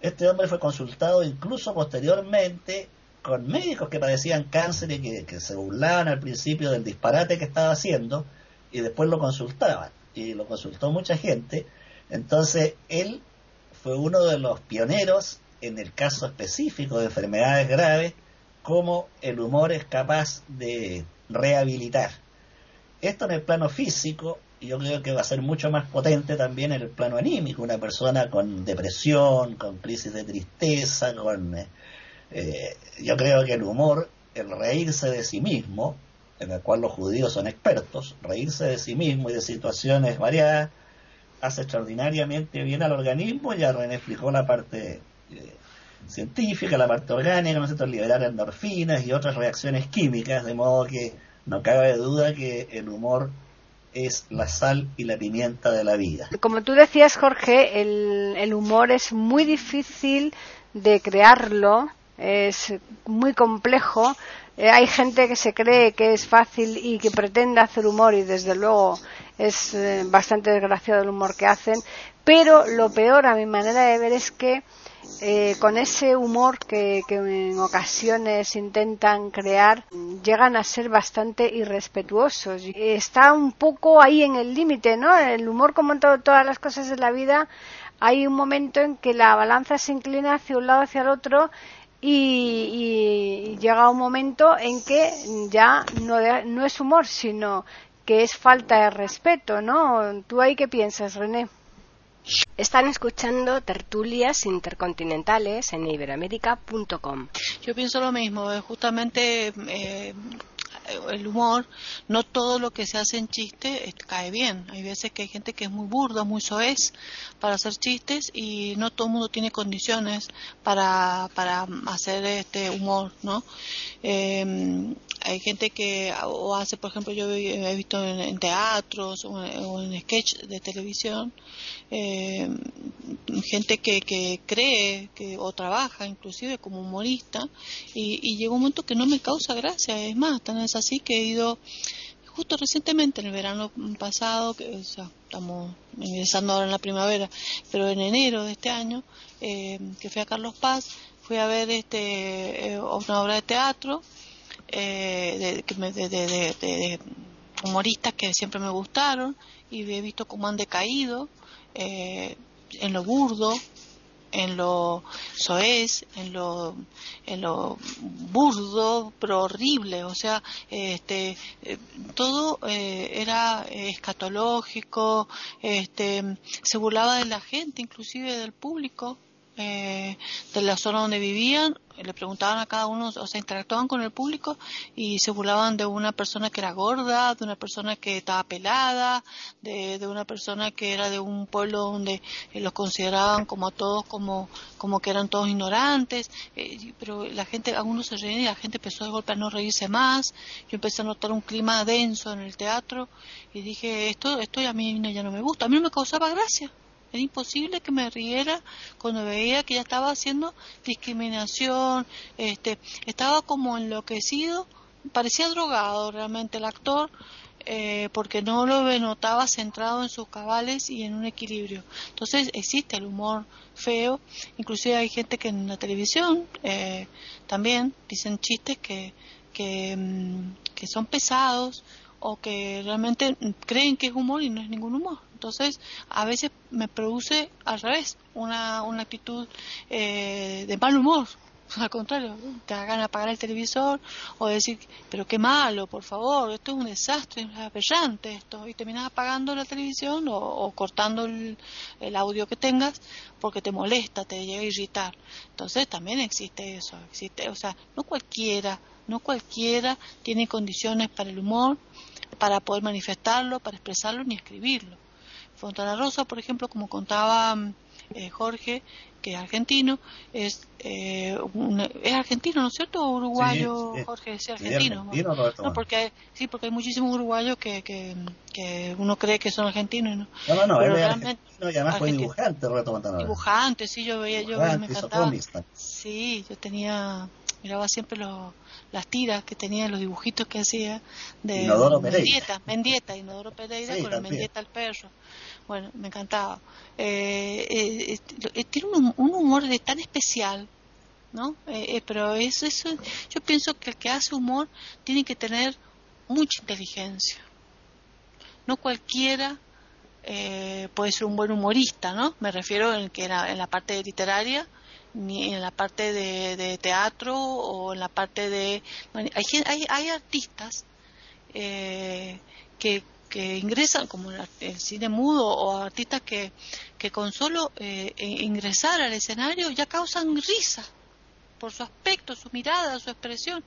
Este hombre fue consultado incluso posteriormente con médicos que padecían cáncer y que, se burlaban al principio del disparate que estaba haciendo y después lo consultaban y lo consultó mucha gente. Entonces, él fue uno de los pioneros en el caso específico de enfermedades graves, como el humor es capaz de rehabilitar. Esto en el plano físico, yo creo que va a ser mucho más potente también en el plano anímico. Una persona con depresión, con crisis de tristeza, con... Eh, yo creo que el humor, el reírse de sí mismo, en el cual los judíos son expertos, reírse de sí mismo y de situaciones variadas, hace extraordinariamente bien al organismo, ya René explicó la parte eh, científica, la parte orgánica, ¿no liberar endorfinas y otras reacciones químicas, de modo que no cabe duda que el humor es la sal y la pimienta de la vida. Como tú decías, Jorge, el, el humor es muy difícil de crearlo, es muy complejo, eh, hay gente que se cree que es fácil y que pretende hacer humor y desde luego es eh, bastante desgraciado el humor que hacen, pero lo peor a mi manera de ver es que eh, con ese humor que, en ocasiones intentan crear llegan a ser bastante irrespetuosos. Está un poco ahí en el límite, ¿no? El humor como en todas las cosas de la vida hay un momento en que la balanza se inclina hacia un lado hacia el otro y, llega un momento en que ya no, no es humor, sino que es falta de respeto, ¿no? ¿Tú ahí qué piensas, René? Están escuchando tertulias intercontinentales en iberoamérica.com. Yo pienso lo mismo, justamente eh, el humor, no todo lo que se hace en chiste cae bien. Hay veces que hay gente que es muy burda, muy soez para hacer chistes y no todo el mundo tiene condiciones para, para hacer este humor, ¿no? Eh, hay gente que o hace, por ejemplo, yo he visto en, teatros o en, sketch de televisión, eh, gente que, que cree que, o trabaja inclusive como humorista y, y llega un momento que no me causa gracia. Es más, tan es así que he ido justo recientemente, en el verano pasado, que o sea, estamos ingresando ahora en la primavera, pero en enero de este año, eh, que fui a Carlos Paz, fui a ver este eh, una obra de teatro eh, de, de, humoristas que siempre me gustaron y he visto cómo han decaído eh, en lo burdo, en lo soez, en lo, en lo burdo, pero horrible, o sea, este, eh, todo eh, era escatológico, este, se burlaba de la gente, inclusive del público, eh, de la zona donde vivían, le preguntaban a cada uno, o sea, interactuaban con el público y se burlaban de una persona que era gorda, de una persona que estaba pelada, de, una persona que era de un pueblo donde eh, los consideraban como a todos como, como que eran todos ignorantes, eh, pero la gente, algunos se reían y la gente empezó de golpe a no reírse más, yo empecé a notar un clima denso en el teatro y dije, esto, esto a mí ya no me gusta, a mí no me causaba gracia. Era imposible que me riera cuando veía que ya estaba haciendo discriminación, este, estaba como enloquecido, parecía drogado realmente el actor, eh, porque no lo notaba centrado en sus cabales y en un equilibrio. Entonces existe el humor feo, inclusive hay gente que en la televisión eh, también dicen chistes que, que, mm, que son pesados o que realmente creen que es humor y no es ningún humor. Entonces, a veces me produce al revés, una, una actitud eh, de mal humor. [LAUGHS] Al contrario, te hagan apagar el televisor o decir, pero qué malo, por favor, esto es un desastre, es aberrante esto. Y terminas apagando la televisión o, cortando el, el, audio que tengas porque te molesta, te llega a irritar. Entonces también existe eso, existe, o sea, no cualquiera No cualquiera tiene condiciones para el humor, para poder manifestarlo, para expresarlo ni escribirlo. Fontana Rosa, por ejemplo, como contaba eh, Jorge, que es argentino, es, eh, es argentino, ¿no es cierto? Uruguayo, Jorge, es argentino. no, porque sí, porque hay muchísimos uruguayos que, que, que, uno cree que son argentinos. No, no, no, él realmente, argentino y además fue dibujante, Roberto Dibujante, sí, yo veía, yo me encantaba. Sí, yo tenía, miraba siempre los las tiras que tenía, los dibujitos que hacía de Inodoro Mendieta, Mendieta, Inodoro Pereira con el Mendieta el perro. Bueno, me encantaba. Eh, eh, eh, tiene un, humor de tan especial, ¿no? pero eso, eso, yo pienso que el que hace humor tiene que tener mucha inteligencia. No cualquiera puede ser un buen humorista, ¿no? Me refiero en que en la parte literaria ni en la parte de, teatro o en la parte de... Hay, hay, hay artistas eh, que, que ingresan como el cine mudo o artistas que, que con solo eh, ingresar al escenario ya causan risa por su aspecto, su mirada, su expresión.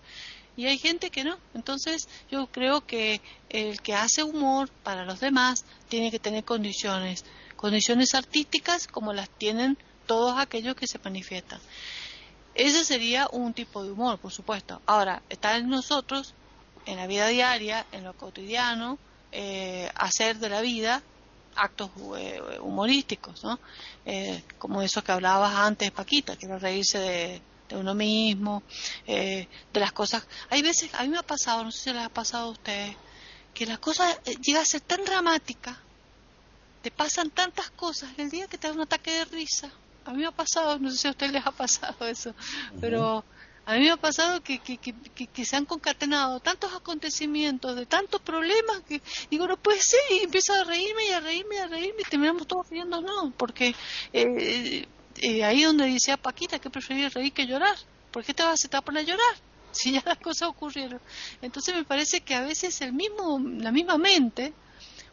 Y hay gente que no. Entonces yo creo que el que hace humor para los demás tiene que tener condiciones, condiciones artísticas como las tienen todos aquellos que se manifiestan. Ese sería un tipo de humor, por supuesto. Ahora, está en nosotros, en la vida diaria, en lo cotidiano, eh, hacer de la vida actos eh, humorísticos, ¿no? Eh, como esos que hablabas antes, Paquita, que era reírse de, uno mismo, de las cosas. Hay veces, a mí me ha pasado, no sé si les ha pasado a ustedes, que la cosa llega a ser tan dramática, te pasan tantas cosas, el día que te da un ataque de risa, a mí me ha pasado, no sé si a ustedes les ha pasado eso, pero a mí me ha pasado que, que, que, se han concatenado tantos acontecimientos, de tantos problemas, que digo, no puede ser, y empiezo a reírme y a reírme y a reírme, y terminamos todos riendo, no, porque eh, eh, ahí donde decía Paquita que prefería reír que llorar, ¿por qué te vas, a poner a llorar? [LAUGHS] Si ya las cosas ocurrieron. Entonces me parece que a veces el mismo, la misma mente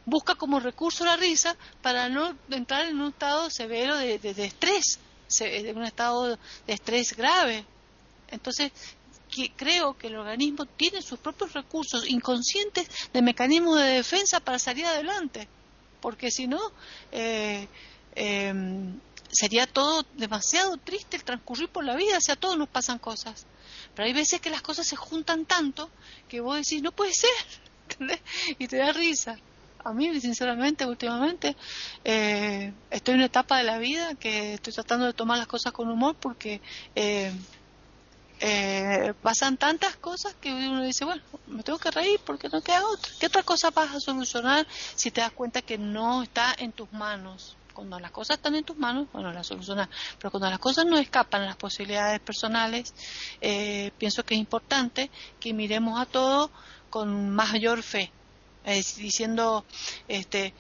busca como recurso la risa para no entrar en un estado severo de, estrés, de un estado de estrés grave. Entonces, creo que el organismo tiene sus propios recursos inconscientes de mecanismo de defensa para salir adelante, porque si no, eh, em, sería todo demasiado triste el transcurrir por la vida, o sea, a todos nos pasan cosas. Pero hay veces que las cosas se juntan tanto que vos decís, no puede ser, [LAUGHS] y te da risa a mí, sinceramente, últimamente, eh, estoy en una etapa de la vida que estoy tratando de tomar las cosas con humor porque eh, eh, pasan tantas cosas que uno dice, bueno, me tengo que reír porque no queda otra. ¿Qué otra cosa vas a solucionar si te das cuenta que no está en tus manos? Cuando las cosas están en tus manos, bueno, las solucionas. Pero cuando las cosas no escapan a las posibilidades personales, pienso que es importante que miremos a todo con mayor fe diciendo, este,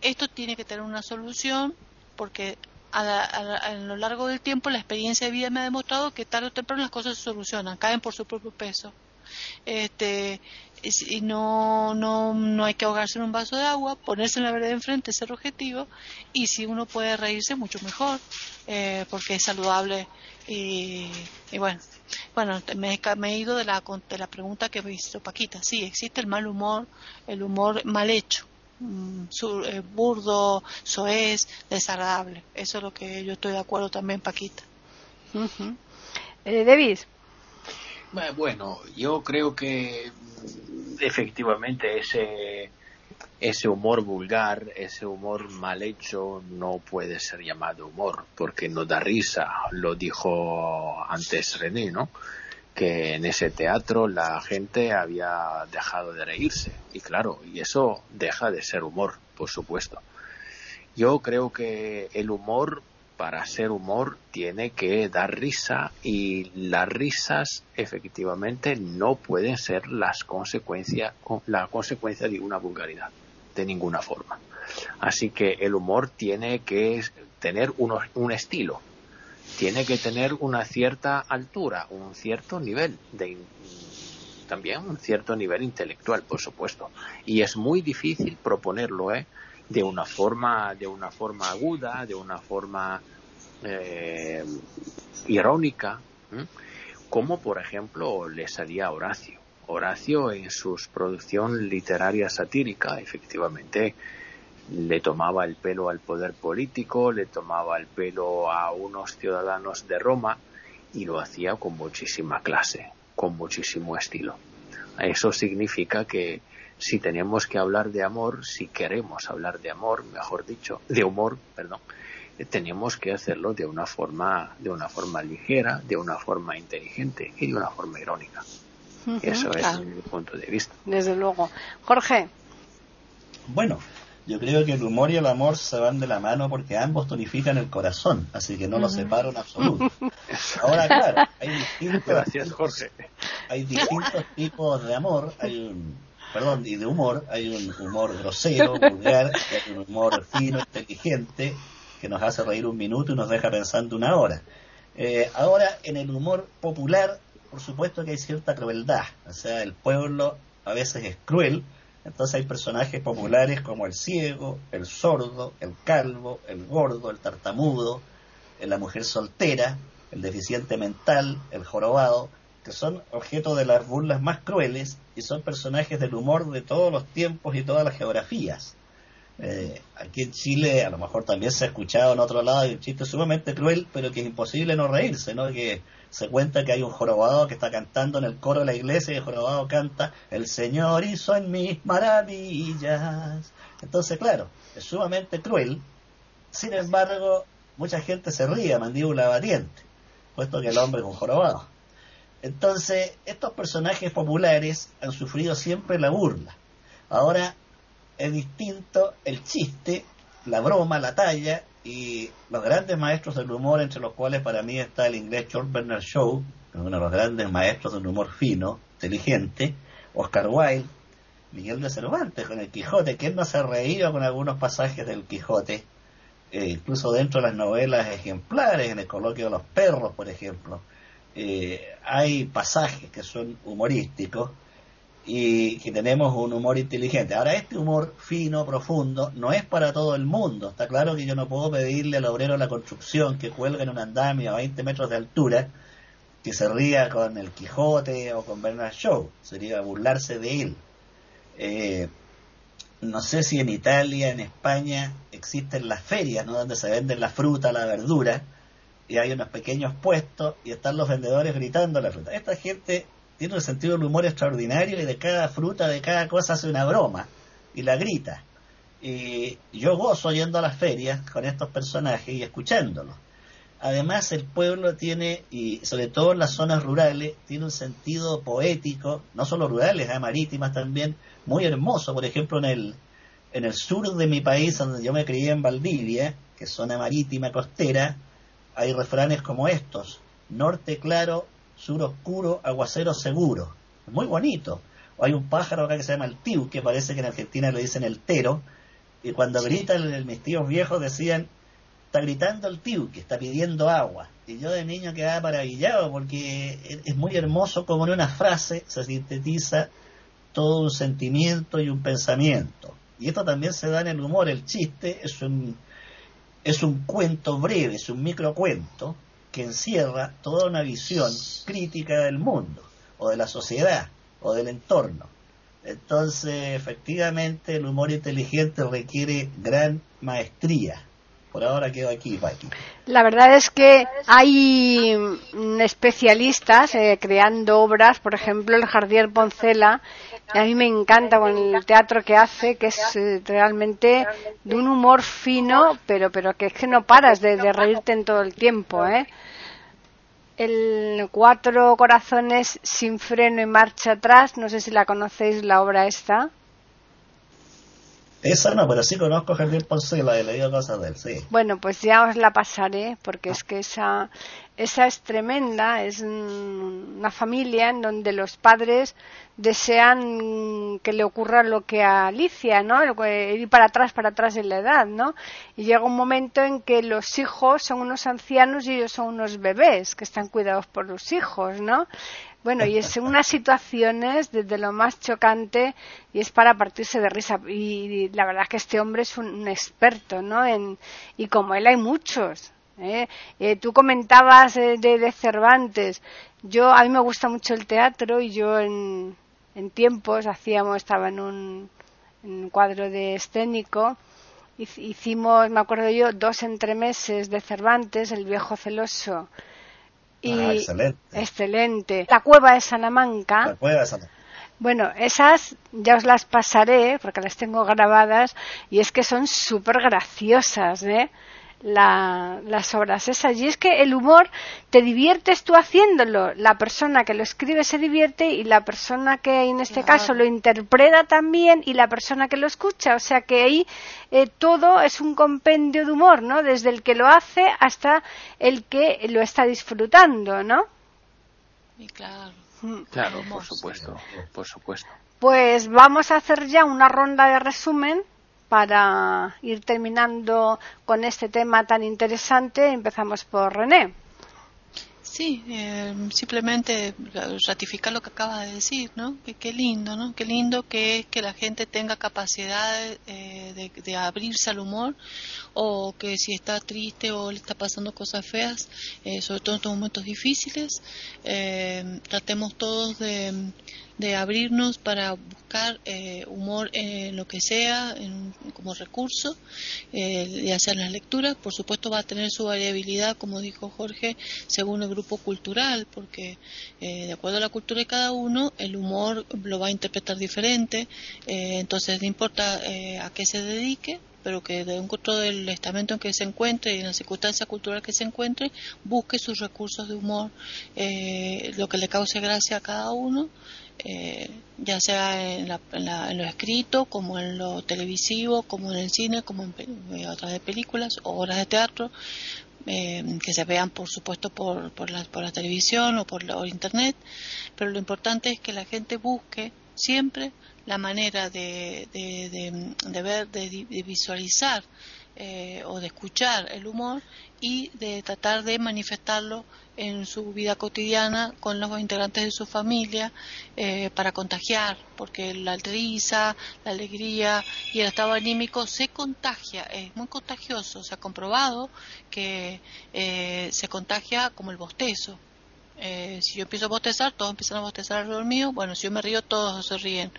esto tiene que tener una solución porque a, lo largo del tiempo la experiencia de vida me ha demostrado que tarde o temprano las cosas se solucionan, caen por su propio peso. Este, y no, no, no hay que ahogarse en un vaso de agua, ponerse en la vereda enfrente, ser objetivo, y si uno puede reírse, mucho mejor, eh, porque es saludable y, y bueno, bueno, me, he ido de la, de la pregunta que me hizo Paquita. Sí, existe el mal humor, el humor mal hecho, mm, eh, burdo, soez, desagradable. Eso es lo que yo estoy de acuerdo también, Paquita. Eh, David. Bueno, yo creo que mm, efectivamente ese ese humor vulgar, ese humor mal hecho no puede ser llamado humor porque no da risa. Lo dijo antes René, ¿no? Que en ese teatro la gente había dejado de reírse. Y claro, y eso deja de ser humor, por supuesto. Yo creo que el humor, para ser humor, tiene que dar risa y las risas efectivamente no pueden ser las consecuencias, la consecuencia de una vulgaridad de ninguna forma. Así que el humor tiene que tener un estilo, tiene que tener una cierta altura, un cierto nivel de también un cierto nivel intelectual, por supuesto. Y es muy difícil proponerlo, ¿eh? De una forma, de una forma aguda, de una forma eh, irónica. como por ejemplo le salía a Horacio. Horacio en su producción literaria satírica efectivamente le tomaba el pelo al poder político, le tomaba el pelo a unos ciudadanos de Roma y lo hacía con muchísima clase, con muchísimo estilo. Eso significa que si tenemos que hablar de amor, si queremos hablar de amor, mejor dicho, de humor, perdón, tenemos que hacerlo de una forma, de una forma ligera, de una forma inteligente y de una forma irónica. Eso es mi punto de vista. Desde luego. Jorge. Bueno, yo creo que el humor y el amor se van de la mano porque ambos tonifican el corazón, así que no los separo en absoluto. Ahora, claro, hay distintos, Gracias, Jorge. Hay distintos tipos de amor, hay un, perdón, y de humor, hay un humor grosero, [LAUGHS] vulgar, hay un humor fino, inteligente, que nos hace reír un minuto y nos deja pensando una hora. Eh, ahora, en el humor popular, por supuesto que hay cierta crueldad, o sea, el pueblo a veces es cruel, entonces hay personajes populares como el ciego, el sordo, el calvo, el gordo, el tartamudo, la mujer soltera, el deficiente mental, el jorobado, que son objeto de las burlas más crueles y son personajes del humor de todos los tiempos y todas las geografías. Eh, aquí en Chile a lo mejor también se ha escuchado en otro lado un chiste sumamente cruel, pero que es imposible no reírse, ¿no? Que se cuenta que hay un jorobado que está cantando en el coro de la iglesia y el jorobado canta, el Señor hizo en mis maravillas. Entonces, claro, es sumamente cruel. Sin embargo, mucha gente se ríe mandíbula batiente, puesto que el hombre es un jorobado. Entonces, estos personajes populares han sufrido siempre la burla. Ahora es distinto el chiste, la broma, la talla y los grandes maestros del humor, entre los cuales para mí está el inglés George Bernard Shaw, uno de los grandes maestros del humor fino, inteligente, Oscar Wilde, Miguel de Cervantes con el Quijote, que él no se reído con algunos pasajes del Quijote, eh, incluso dentro de las novelas ejemplares, en el coloquio de los perros, por ejemplo, eh, hay pasajes que son humorísticos y que tenemos un humor inteligente. Ahora, este humor fino, profundo, no es para todo el mundo. Está claro que yo no puedo pedirle al obrero de la construcción que cuelga en un andamio a 20 metros de altura que se ría con el Quijote o con Bernard Shaw. Sería burlarse de él. Eh, no sé si en Italia, en España, existen las ferias, ¿no? Donde se venden la fruta, la verdura, y hay unos pequeños puestos y están los vendedores gritando la fruta. Esta gente tiene un sentido del humor extraordinario y de cada fruta, de cada cosa hace una broma y la grita. Y yo gozo yendo a las ferias con estos personajes y escuchándolos. Además, el pueblo tiene, y sobre todo en las zonas rurales, tiene un sentido poético, no solo rurales, ¿eh? marítimas también, muy hermoso. Por ejemplo, en el, en el sur de mi país, donde yo me crié en Valdivia, que es zona marítima costera, hay refranes como estos: norte claro, sur oscuro, aguacero seguro. Muy bonito. O hay un pájaro acá que se llama el tiu, que parece que en Argentina le dicen el tero, y cuando gritan mis tíos viejos decían, está gritando el tiu, que está pidiendo agua. Y yo de niño quedaba maravillado porque es muy hermoso como en una frase se sintetiza todo un sentimiento y un pensamiento. Y esto también se da en el humor, el chiste es un, es un cuento breve, es un microcuento que encierra toda una visión crítica del mundo, o de la sociedad, o del entorno. Entonces, efectivamente, el humor inteligente requiere gran maestría. Por ahora quedo aquí, Paqui. La verdad es que hay especialistas eh, creando obras, por ejemplo, el Jardier Poncela, a mí me encanta con el teatro que hace, que es eh, realmente de un humor fino, pero pero que es que no paras de, de reírte en todo el tiempo, ¿eh? el Cuatro Corazones sin freno y marcha atrás. No sé si la conocéis, la obra esta. Esa no, pero sí conozco a Jardín Poncela, he leído cosas de él, sí. Bueno, pues ya os la pasaré, porque es que esa, esa es tremenda, es una familia en donde los padres desean que le ocurra lo que a Alicia, ¿no? Ir para atrás, para atrás en la edad, ¿no? Y llega un momento en que los hijos son unos ancianos y ellos son unos bebés que están cuidados por los hijos, ¿no? Bueno, y es unas situaciones desde lo más chocante y es para partirse de risa. Y, la verdad es que este hombre es un, experto, ¿no? En, y como él hay muchos. ¿eh? Eh, tú comentabas de, de, Cervantes. yo a mí me gusta mucho el teatro y yo en, en tiempos hacíamos, estaba en un, en un cuadro de escénico, hicimos, me acuerdo yo, dos entremeses de Cervantes, El viejo celoso. Y Ah, excelente. excelente. La cueva de Salamanca. La cueva de Salamanca. Bueno, esas ya os las pasaré porque las tengo grabadas y es que son súper graciosas, ¿eh? La, las obras esas. Y es que el humor te diviertes tú haciéndolo. La persona que lo escribe se divierte y la persona que en este Claro. caso lo interpreta también y la persona que lo escucha. O sea que ahí eh, todo es un compendio de humor, ¿no? Desde el que lo hace hasta el que lo está disfrutando, ¿no? Y claro. Claro, por supuesto, por supuesto. Pues vamos a hacer ya una ronda de resumen para ir terminando con este tema tan interesante. Empezamos por René. Sí, eh, simplemente ratificar lo que acaba de decir, ¿no? Que qué lindo, ¿no? Qué lindo que es que la gente tenga capacidad eh, de, abrirse al humor o que si está triste o le está pasando cosas feas, eh, sobre todo en estos momentos difíciles, eh, tratemos todos de, de abrirnos para buscar eh, humor en lo que sea en- como recurso, eh, sea en las lecturas, por supuesto va a tener su variabilidad, como dijo Jorge, según el grupo cultural, porque eh, de acuerdo a la cultura de cada uno, el humor lo va a interpretar diferente, eh, entonces no importa eh, a qué se dedique, pero que dentro del estamento en que se encuentre y en la circunstancia cultural que se encuentre, busque sus recursos de humor, eh, lo que le cause gracia a cada uno, eh, ya sea en, la- en la- en lo escrito, como en lo televisivo, como en el cine, como en pe- eh, a través de películas o obras de teatro, eh, que se vean por supuesto por, por, la, por la televisión o por, la, internet, pero lo importante es que la gente busque siempre la manera de, de, de- de ver, de, de visualizar eh, o de escuchar el humor y de tratar de manifestarlo en su vida cotidiana con los integrantes de su familia eh, para contagiar, porque la risa, la alegría y el estado anímico se contagia, es muy contagioso, se ha comprobado que eh, se contagia como el bostezo. Eh, si yo empiezo a bostezar, todos empiezan a bostezar alrededor mío. Bueno, si yo me río, todos se ríen.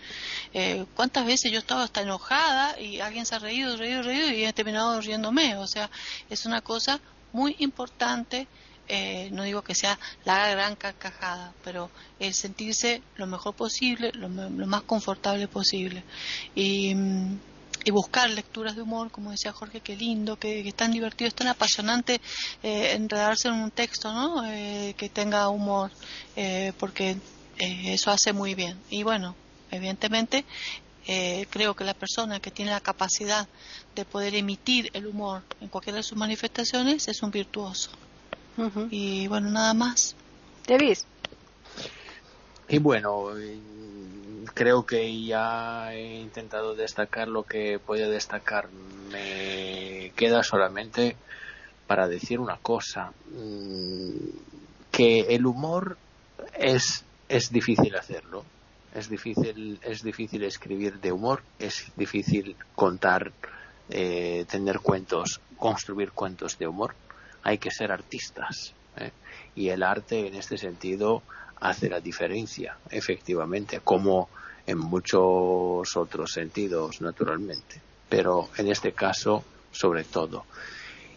Eh, ¿Cuántas veces yo estaba hasta enojada y alguien se ha reído, reído, reído y he terminado riéndome? O sea, es una cosa muy importante. Eh, no digo que sea la gran carcajada, pero el sentirse lo mejor posible, lo, lo más confortable posible. Y, mm, y buscar lecturas de humor, como decía Jorge, qué lindo, que, tan divertido, es tan apasionante eh, enredarse en un texto, ¿no? Eh, que tenga humor, eh, porque eh, eso hace muy bien. Y bueno, evidentemente, creo que la persona que tiene la capacidad de poder emitir el humor en cualquiera de sus manifestaciones es un virtuoso. Y bueno, nada más. Davis. Y bueno, mm, creo que ya he intentado destacar lo que podía destacar. Me queda solamente para decir una cosa, mm, que el humor es, es difícil hacerlo. Es difícil, es difícil escribir de humor, es difícil contar, eh, tener cuentos, construir cuentos de humor. Hay que ser artistas. ¿eh? Y el arte en este sentido hace la diferencia, efectivamente, como en muchos otros sentidos, naturalmente, pero en este caso, sobre todo.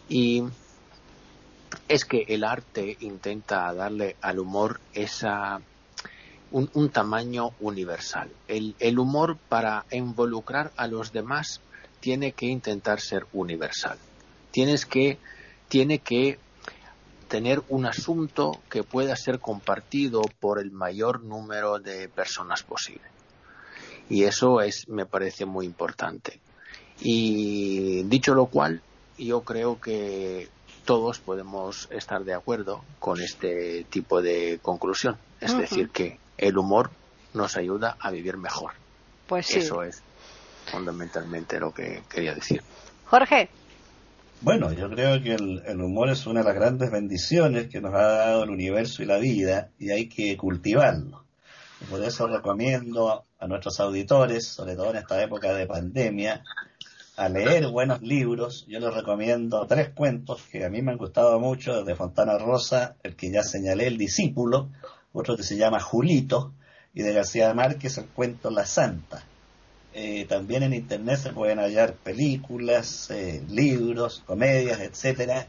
Y es que el arte intenta darle al humor esa un, un tamaño universal. El, el humor para involucrar a los demás tiene que intentar ser universal. Tienes que, tiene que tener un asunto que pueda ser compartido por el mayor número de personas posible. Y eso es, me parece muy importante. Y dicho lo cual, yo creo que todos podemos estar de acuerdo con este tipo de conclusión. Es decir, que el humor nos ayuda a vivir mejor. Pues sí. Eso es fundamentalmente lo que quería decir. Jorge. Bueno, yo creo que el, el humor es una de las grandes bendiciones que nos ha dado el universo y la vida y hay que cultivarlo. Por eso recomiendo a nuestros auditores, sobre todo en esta época de pandemia, a leer buenos libros. Yo les recomiendo tres cuentos que a mí me han gustado mucho, de Fontana Rosa, el que ya señalé, El discípulo, otro que se llama Julito, y de García Márquez el cuento La Santa. Eh, también en internet se pueden hallar películas, eh, libros, comedias, etcétera,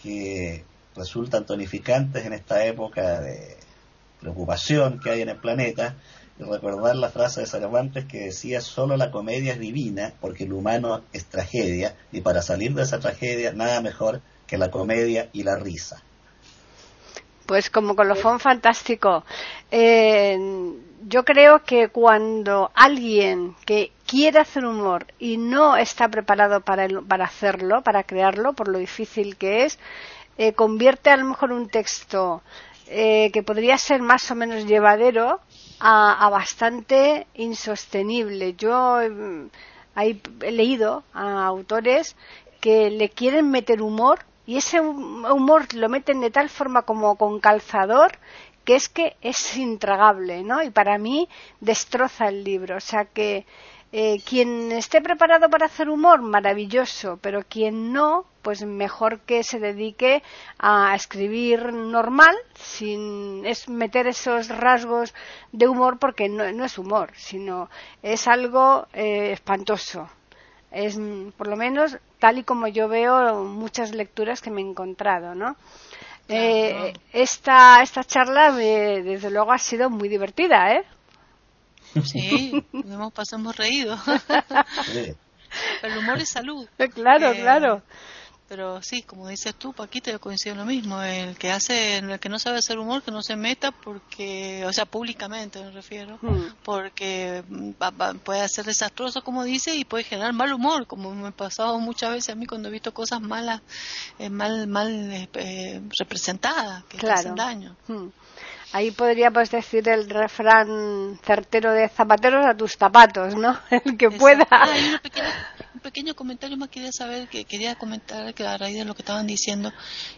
que resultan tonificantes en esta época de preocupación que hay en el planeta y recordar la frase de Cervantes que decía solo la comedia es divina porque el humano es tragedia y para salir de esa tragedia nada mejor que la comedia y la risa. Pues como colofón fantástico. Eh, yo creo que cuando alguien que quiere hacer humor y no está preparado para, para hacerlo, para crearlo, por lo difícil que es, eh, convierte a lo mejor un texto eh, que podría ser más o menos llevadero a, bastante insostenible. Yo mm, he leído a autores que le quieren meter humor y ese humor lo meten de tal forma como con calzador que es que es intragable, ¿no? Y para mí destroza el libro. O sea que eh, quien esté preparado para hacer humor, maravilloso, pero quien no, pues mejor que se dedique a escribir normal, sin es meter esos rasgos de humor, porque no, es humor, sino es algo eh, espantoso. Es, por lo menos, tal y como yo veo muchas lecturas que me he encontrado, ¿no? Eh, esta, esta charla, desde luego, ha sido muy divertida, ¿eh? Sí, hemos pasado, hemos reído. [LAUGHS] El humor es salud. Claro, eh, claro. Pero sí, como dices tú, Paquita, yo coincido en lo mismo. El que hace, el que no sabe hacer humor, que no se meta porque, o sea, públicamente me refiero, hmm. porque puede ser desastroso, como dice, y puede generar mal humor, como me ha pasado muchas veces a mí cuando he visto cosas malas, eh, mal, mal eh, representadas, que hacen daño. Hmm. Ahí podríamos decir el refrán certero de zapateros a tus zapatos, ¿no? [LAUGHS] El que pueda. Ah, un pequeño comentario más quería saber, que quería comentar que a raíz de lo que estaban diciendo,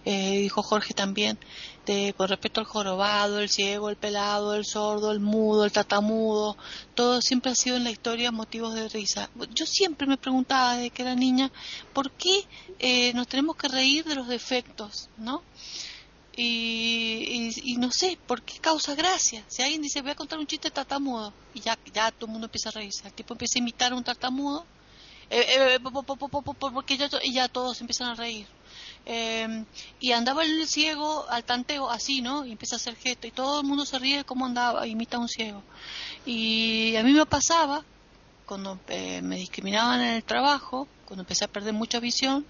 eh, dijo Jorge también, de, con respecto al jorobado, el ciego, el pelado, el sordo, el mudo, el tatamudo, todo siempre ha sido en la historia motivos de risa. Yo siempre me preguntaba desde que era niña, ¿por qué eh, nos tenemos que reír de los defectos, no? Y, no sé por qué causa gracia. Si alguien dice, voy a contar un chiste tartamudo, y ya, ya todo el mundo empieza a reírse, el tipo empieza a imitar a un tartamudo, porque ya, y ya todos empiezan a reír. y andaba el ciego al tanteo así, ¿no? Y empieza a hacer gesto, y todo el mundo se ríe como andaba, imita a un ciego. Y a mí me pasaba, cuando me discriminaban en el trabajo, cuando empecé a perder mucha visión,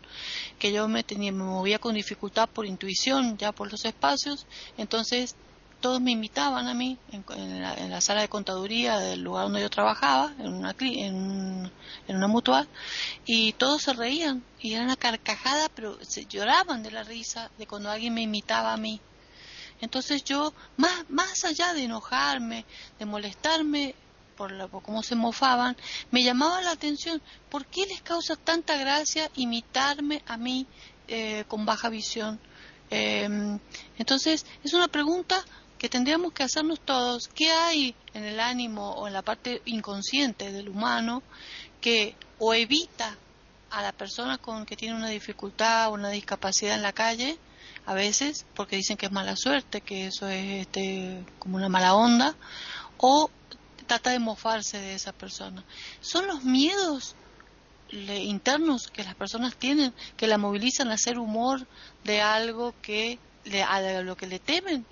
que yo me, tenía, me movía con dificultad por intuición, ya por los espacios, entonces todos me invitaban a mí en, la, sala de contaduría del lugar donde yo trabajaba, en una, en, en una mutual, y todos se reían, y era una carcajada, pero se lloraban de la risa de cuando alguien me imitaba a mí. Entonces yo, más, más allá de enojarme, de molestarme, por, cómo se mofaban, me llamaba la atención, ¿por qué les causa tanta gracia imitarme a mí eh, con baja visión? Em, entonces, es una pregunta que tendríamos que hacernos todos, ¿qué hay en el ánimo o en la parte inconsciente del humano que o evita a la persona con que tiene una dificultad o una discapacidad en la calle, a veces porque dicen que es mala suerte, que eso es este, como una mala onda, o trata de mofarse de esa persona. Son los miedos internos que las personas tienen que la movilizan a hacer humor de algo que le, a lo que le temen.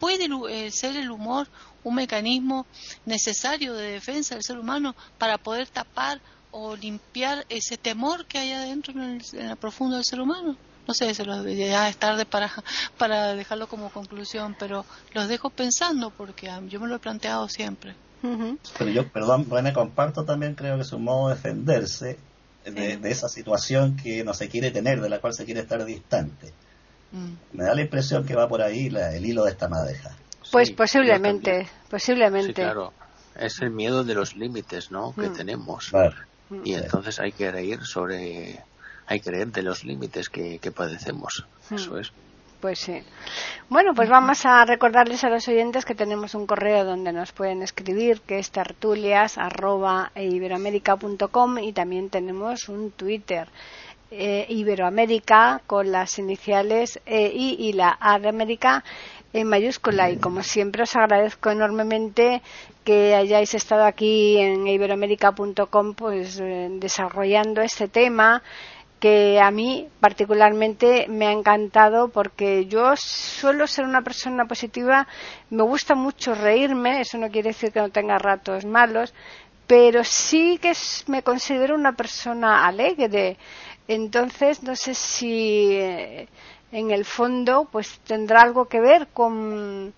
¿Puede eh, ser el humor un mecanismo necesario de defensa del ser humano para poder tapar o limpiar ese temor que hay adentro en, el, en profundo del ser humano? No sé, se los, ya es tarde para, [LAUGHS] para dejarlo como conclusión, pero los dejo pensando porque yo me lo he planteado siempre. Pero yo, perdón, René, comparto también, creo que es un modo de defenderse de, esa situación que no se quiere tener, de la cual se quiere estar distante. Mm. Me da la impresión que va por ahí el hilo de esta madeja. Pues posiblemente, posiblemente. claro, es el miedo de los límites, ¿no? Que mm. tenemos. Y entonces hay que reír sobre hay que creer de los límites que, padecemos. Hmm. Eso es. Pues sí. Bueno, pues vamos a recordarles a los oyentes que tenemos un correo donde nos pueden escribir, que es tertulias.iberoamérica.com y también tenemos un Twitter. Eh, Iberoamérica con las iniciales EI y la A de América en mayúscula y como siempre os agradezco enormemente que hayáis estado aquí en iberoamérica.com pues eh, desarrollando este tema que a mí particularmente me ha encantado porque yo suelo ser una persona positiva, me gusta mucho reírme, eso no quiere decir que no tenga ratos malos, pero sí que me considero una persona alegre. Entonces, no sé si eh, en el fondo pues tendrá algo que ver con,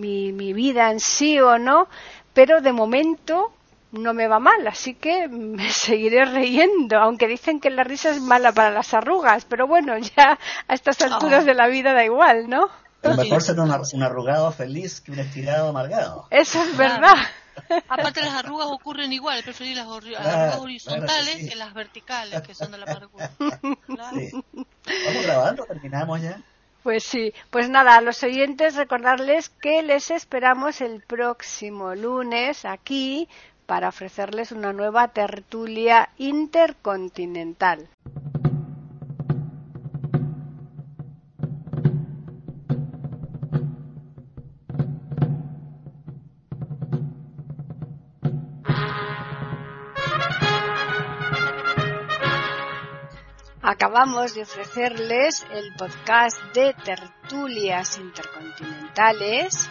mi, mi vida en sí o no, pero de momento no me va mal, así que [LAUGHS] me seguiré riendo, aunque dicen que la risa es mala para las arrugas, pero bueno, ya a estas alturas de la vida da igual, ¿no? Es mejor ser un, arrugado feliz que un estirado amargado. Eso es verdad. Aparte las arrugas ocurren igual, preferir las, arrugas horizontales que, las verticales, que son de la amargura. [LAUGHS] ¿Vamos grabando? ¿Terminamos ya? Pues sí, pues nada, a los oyentes recordarles que les esperamos el próximo lunes aquí para ofrecerles una nueva tertulia intercontinental. Acabamos de ofrecerles el podcast de tertulias intercontinentales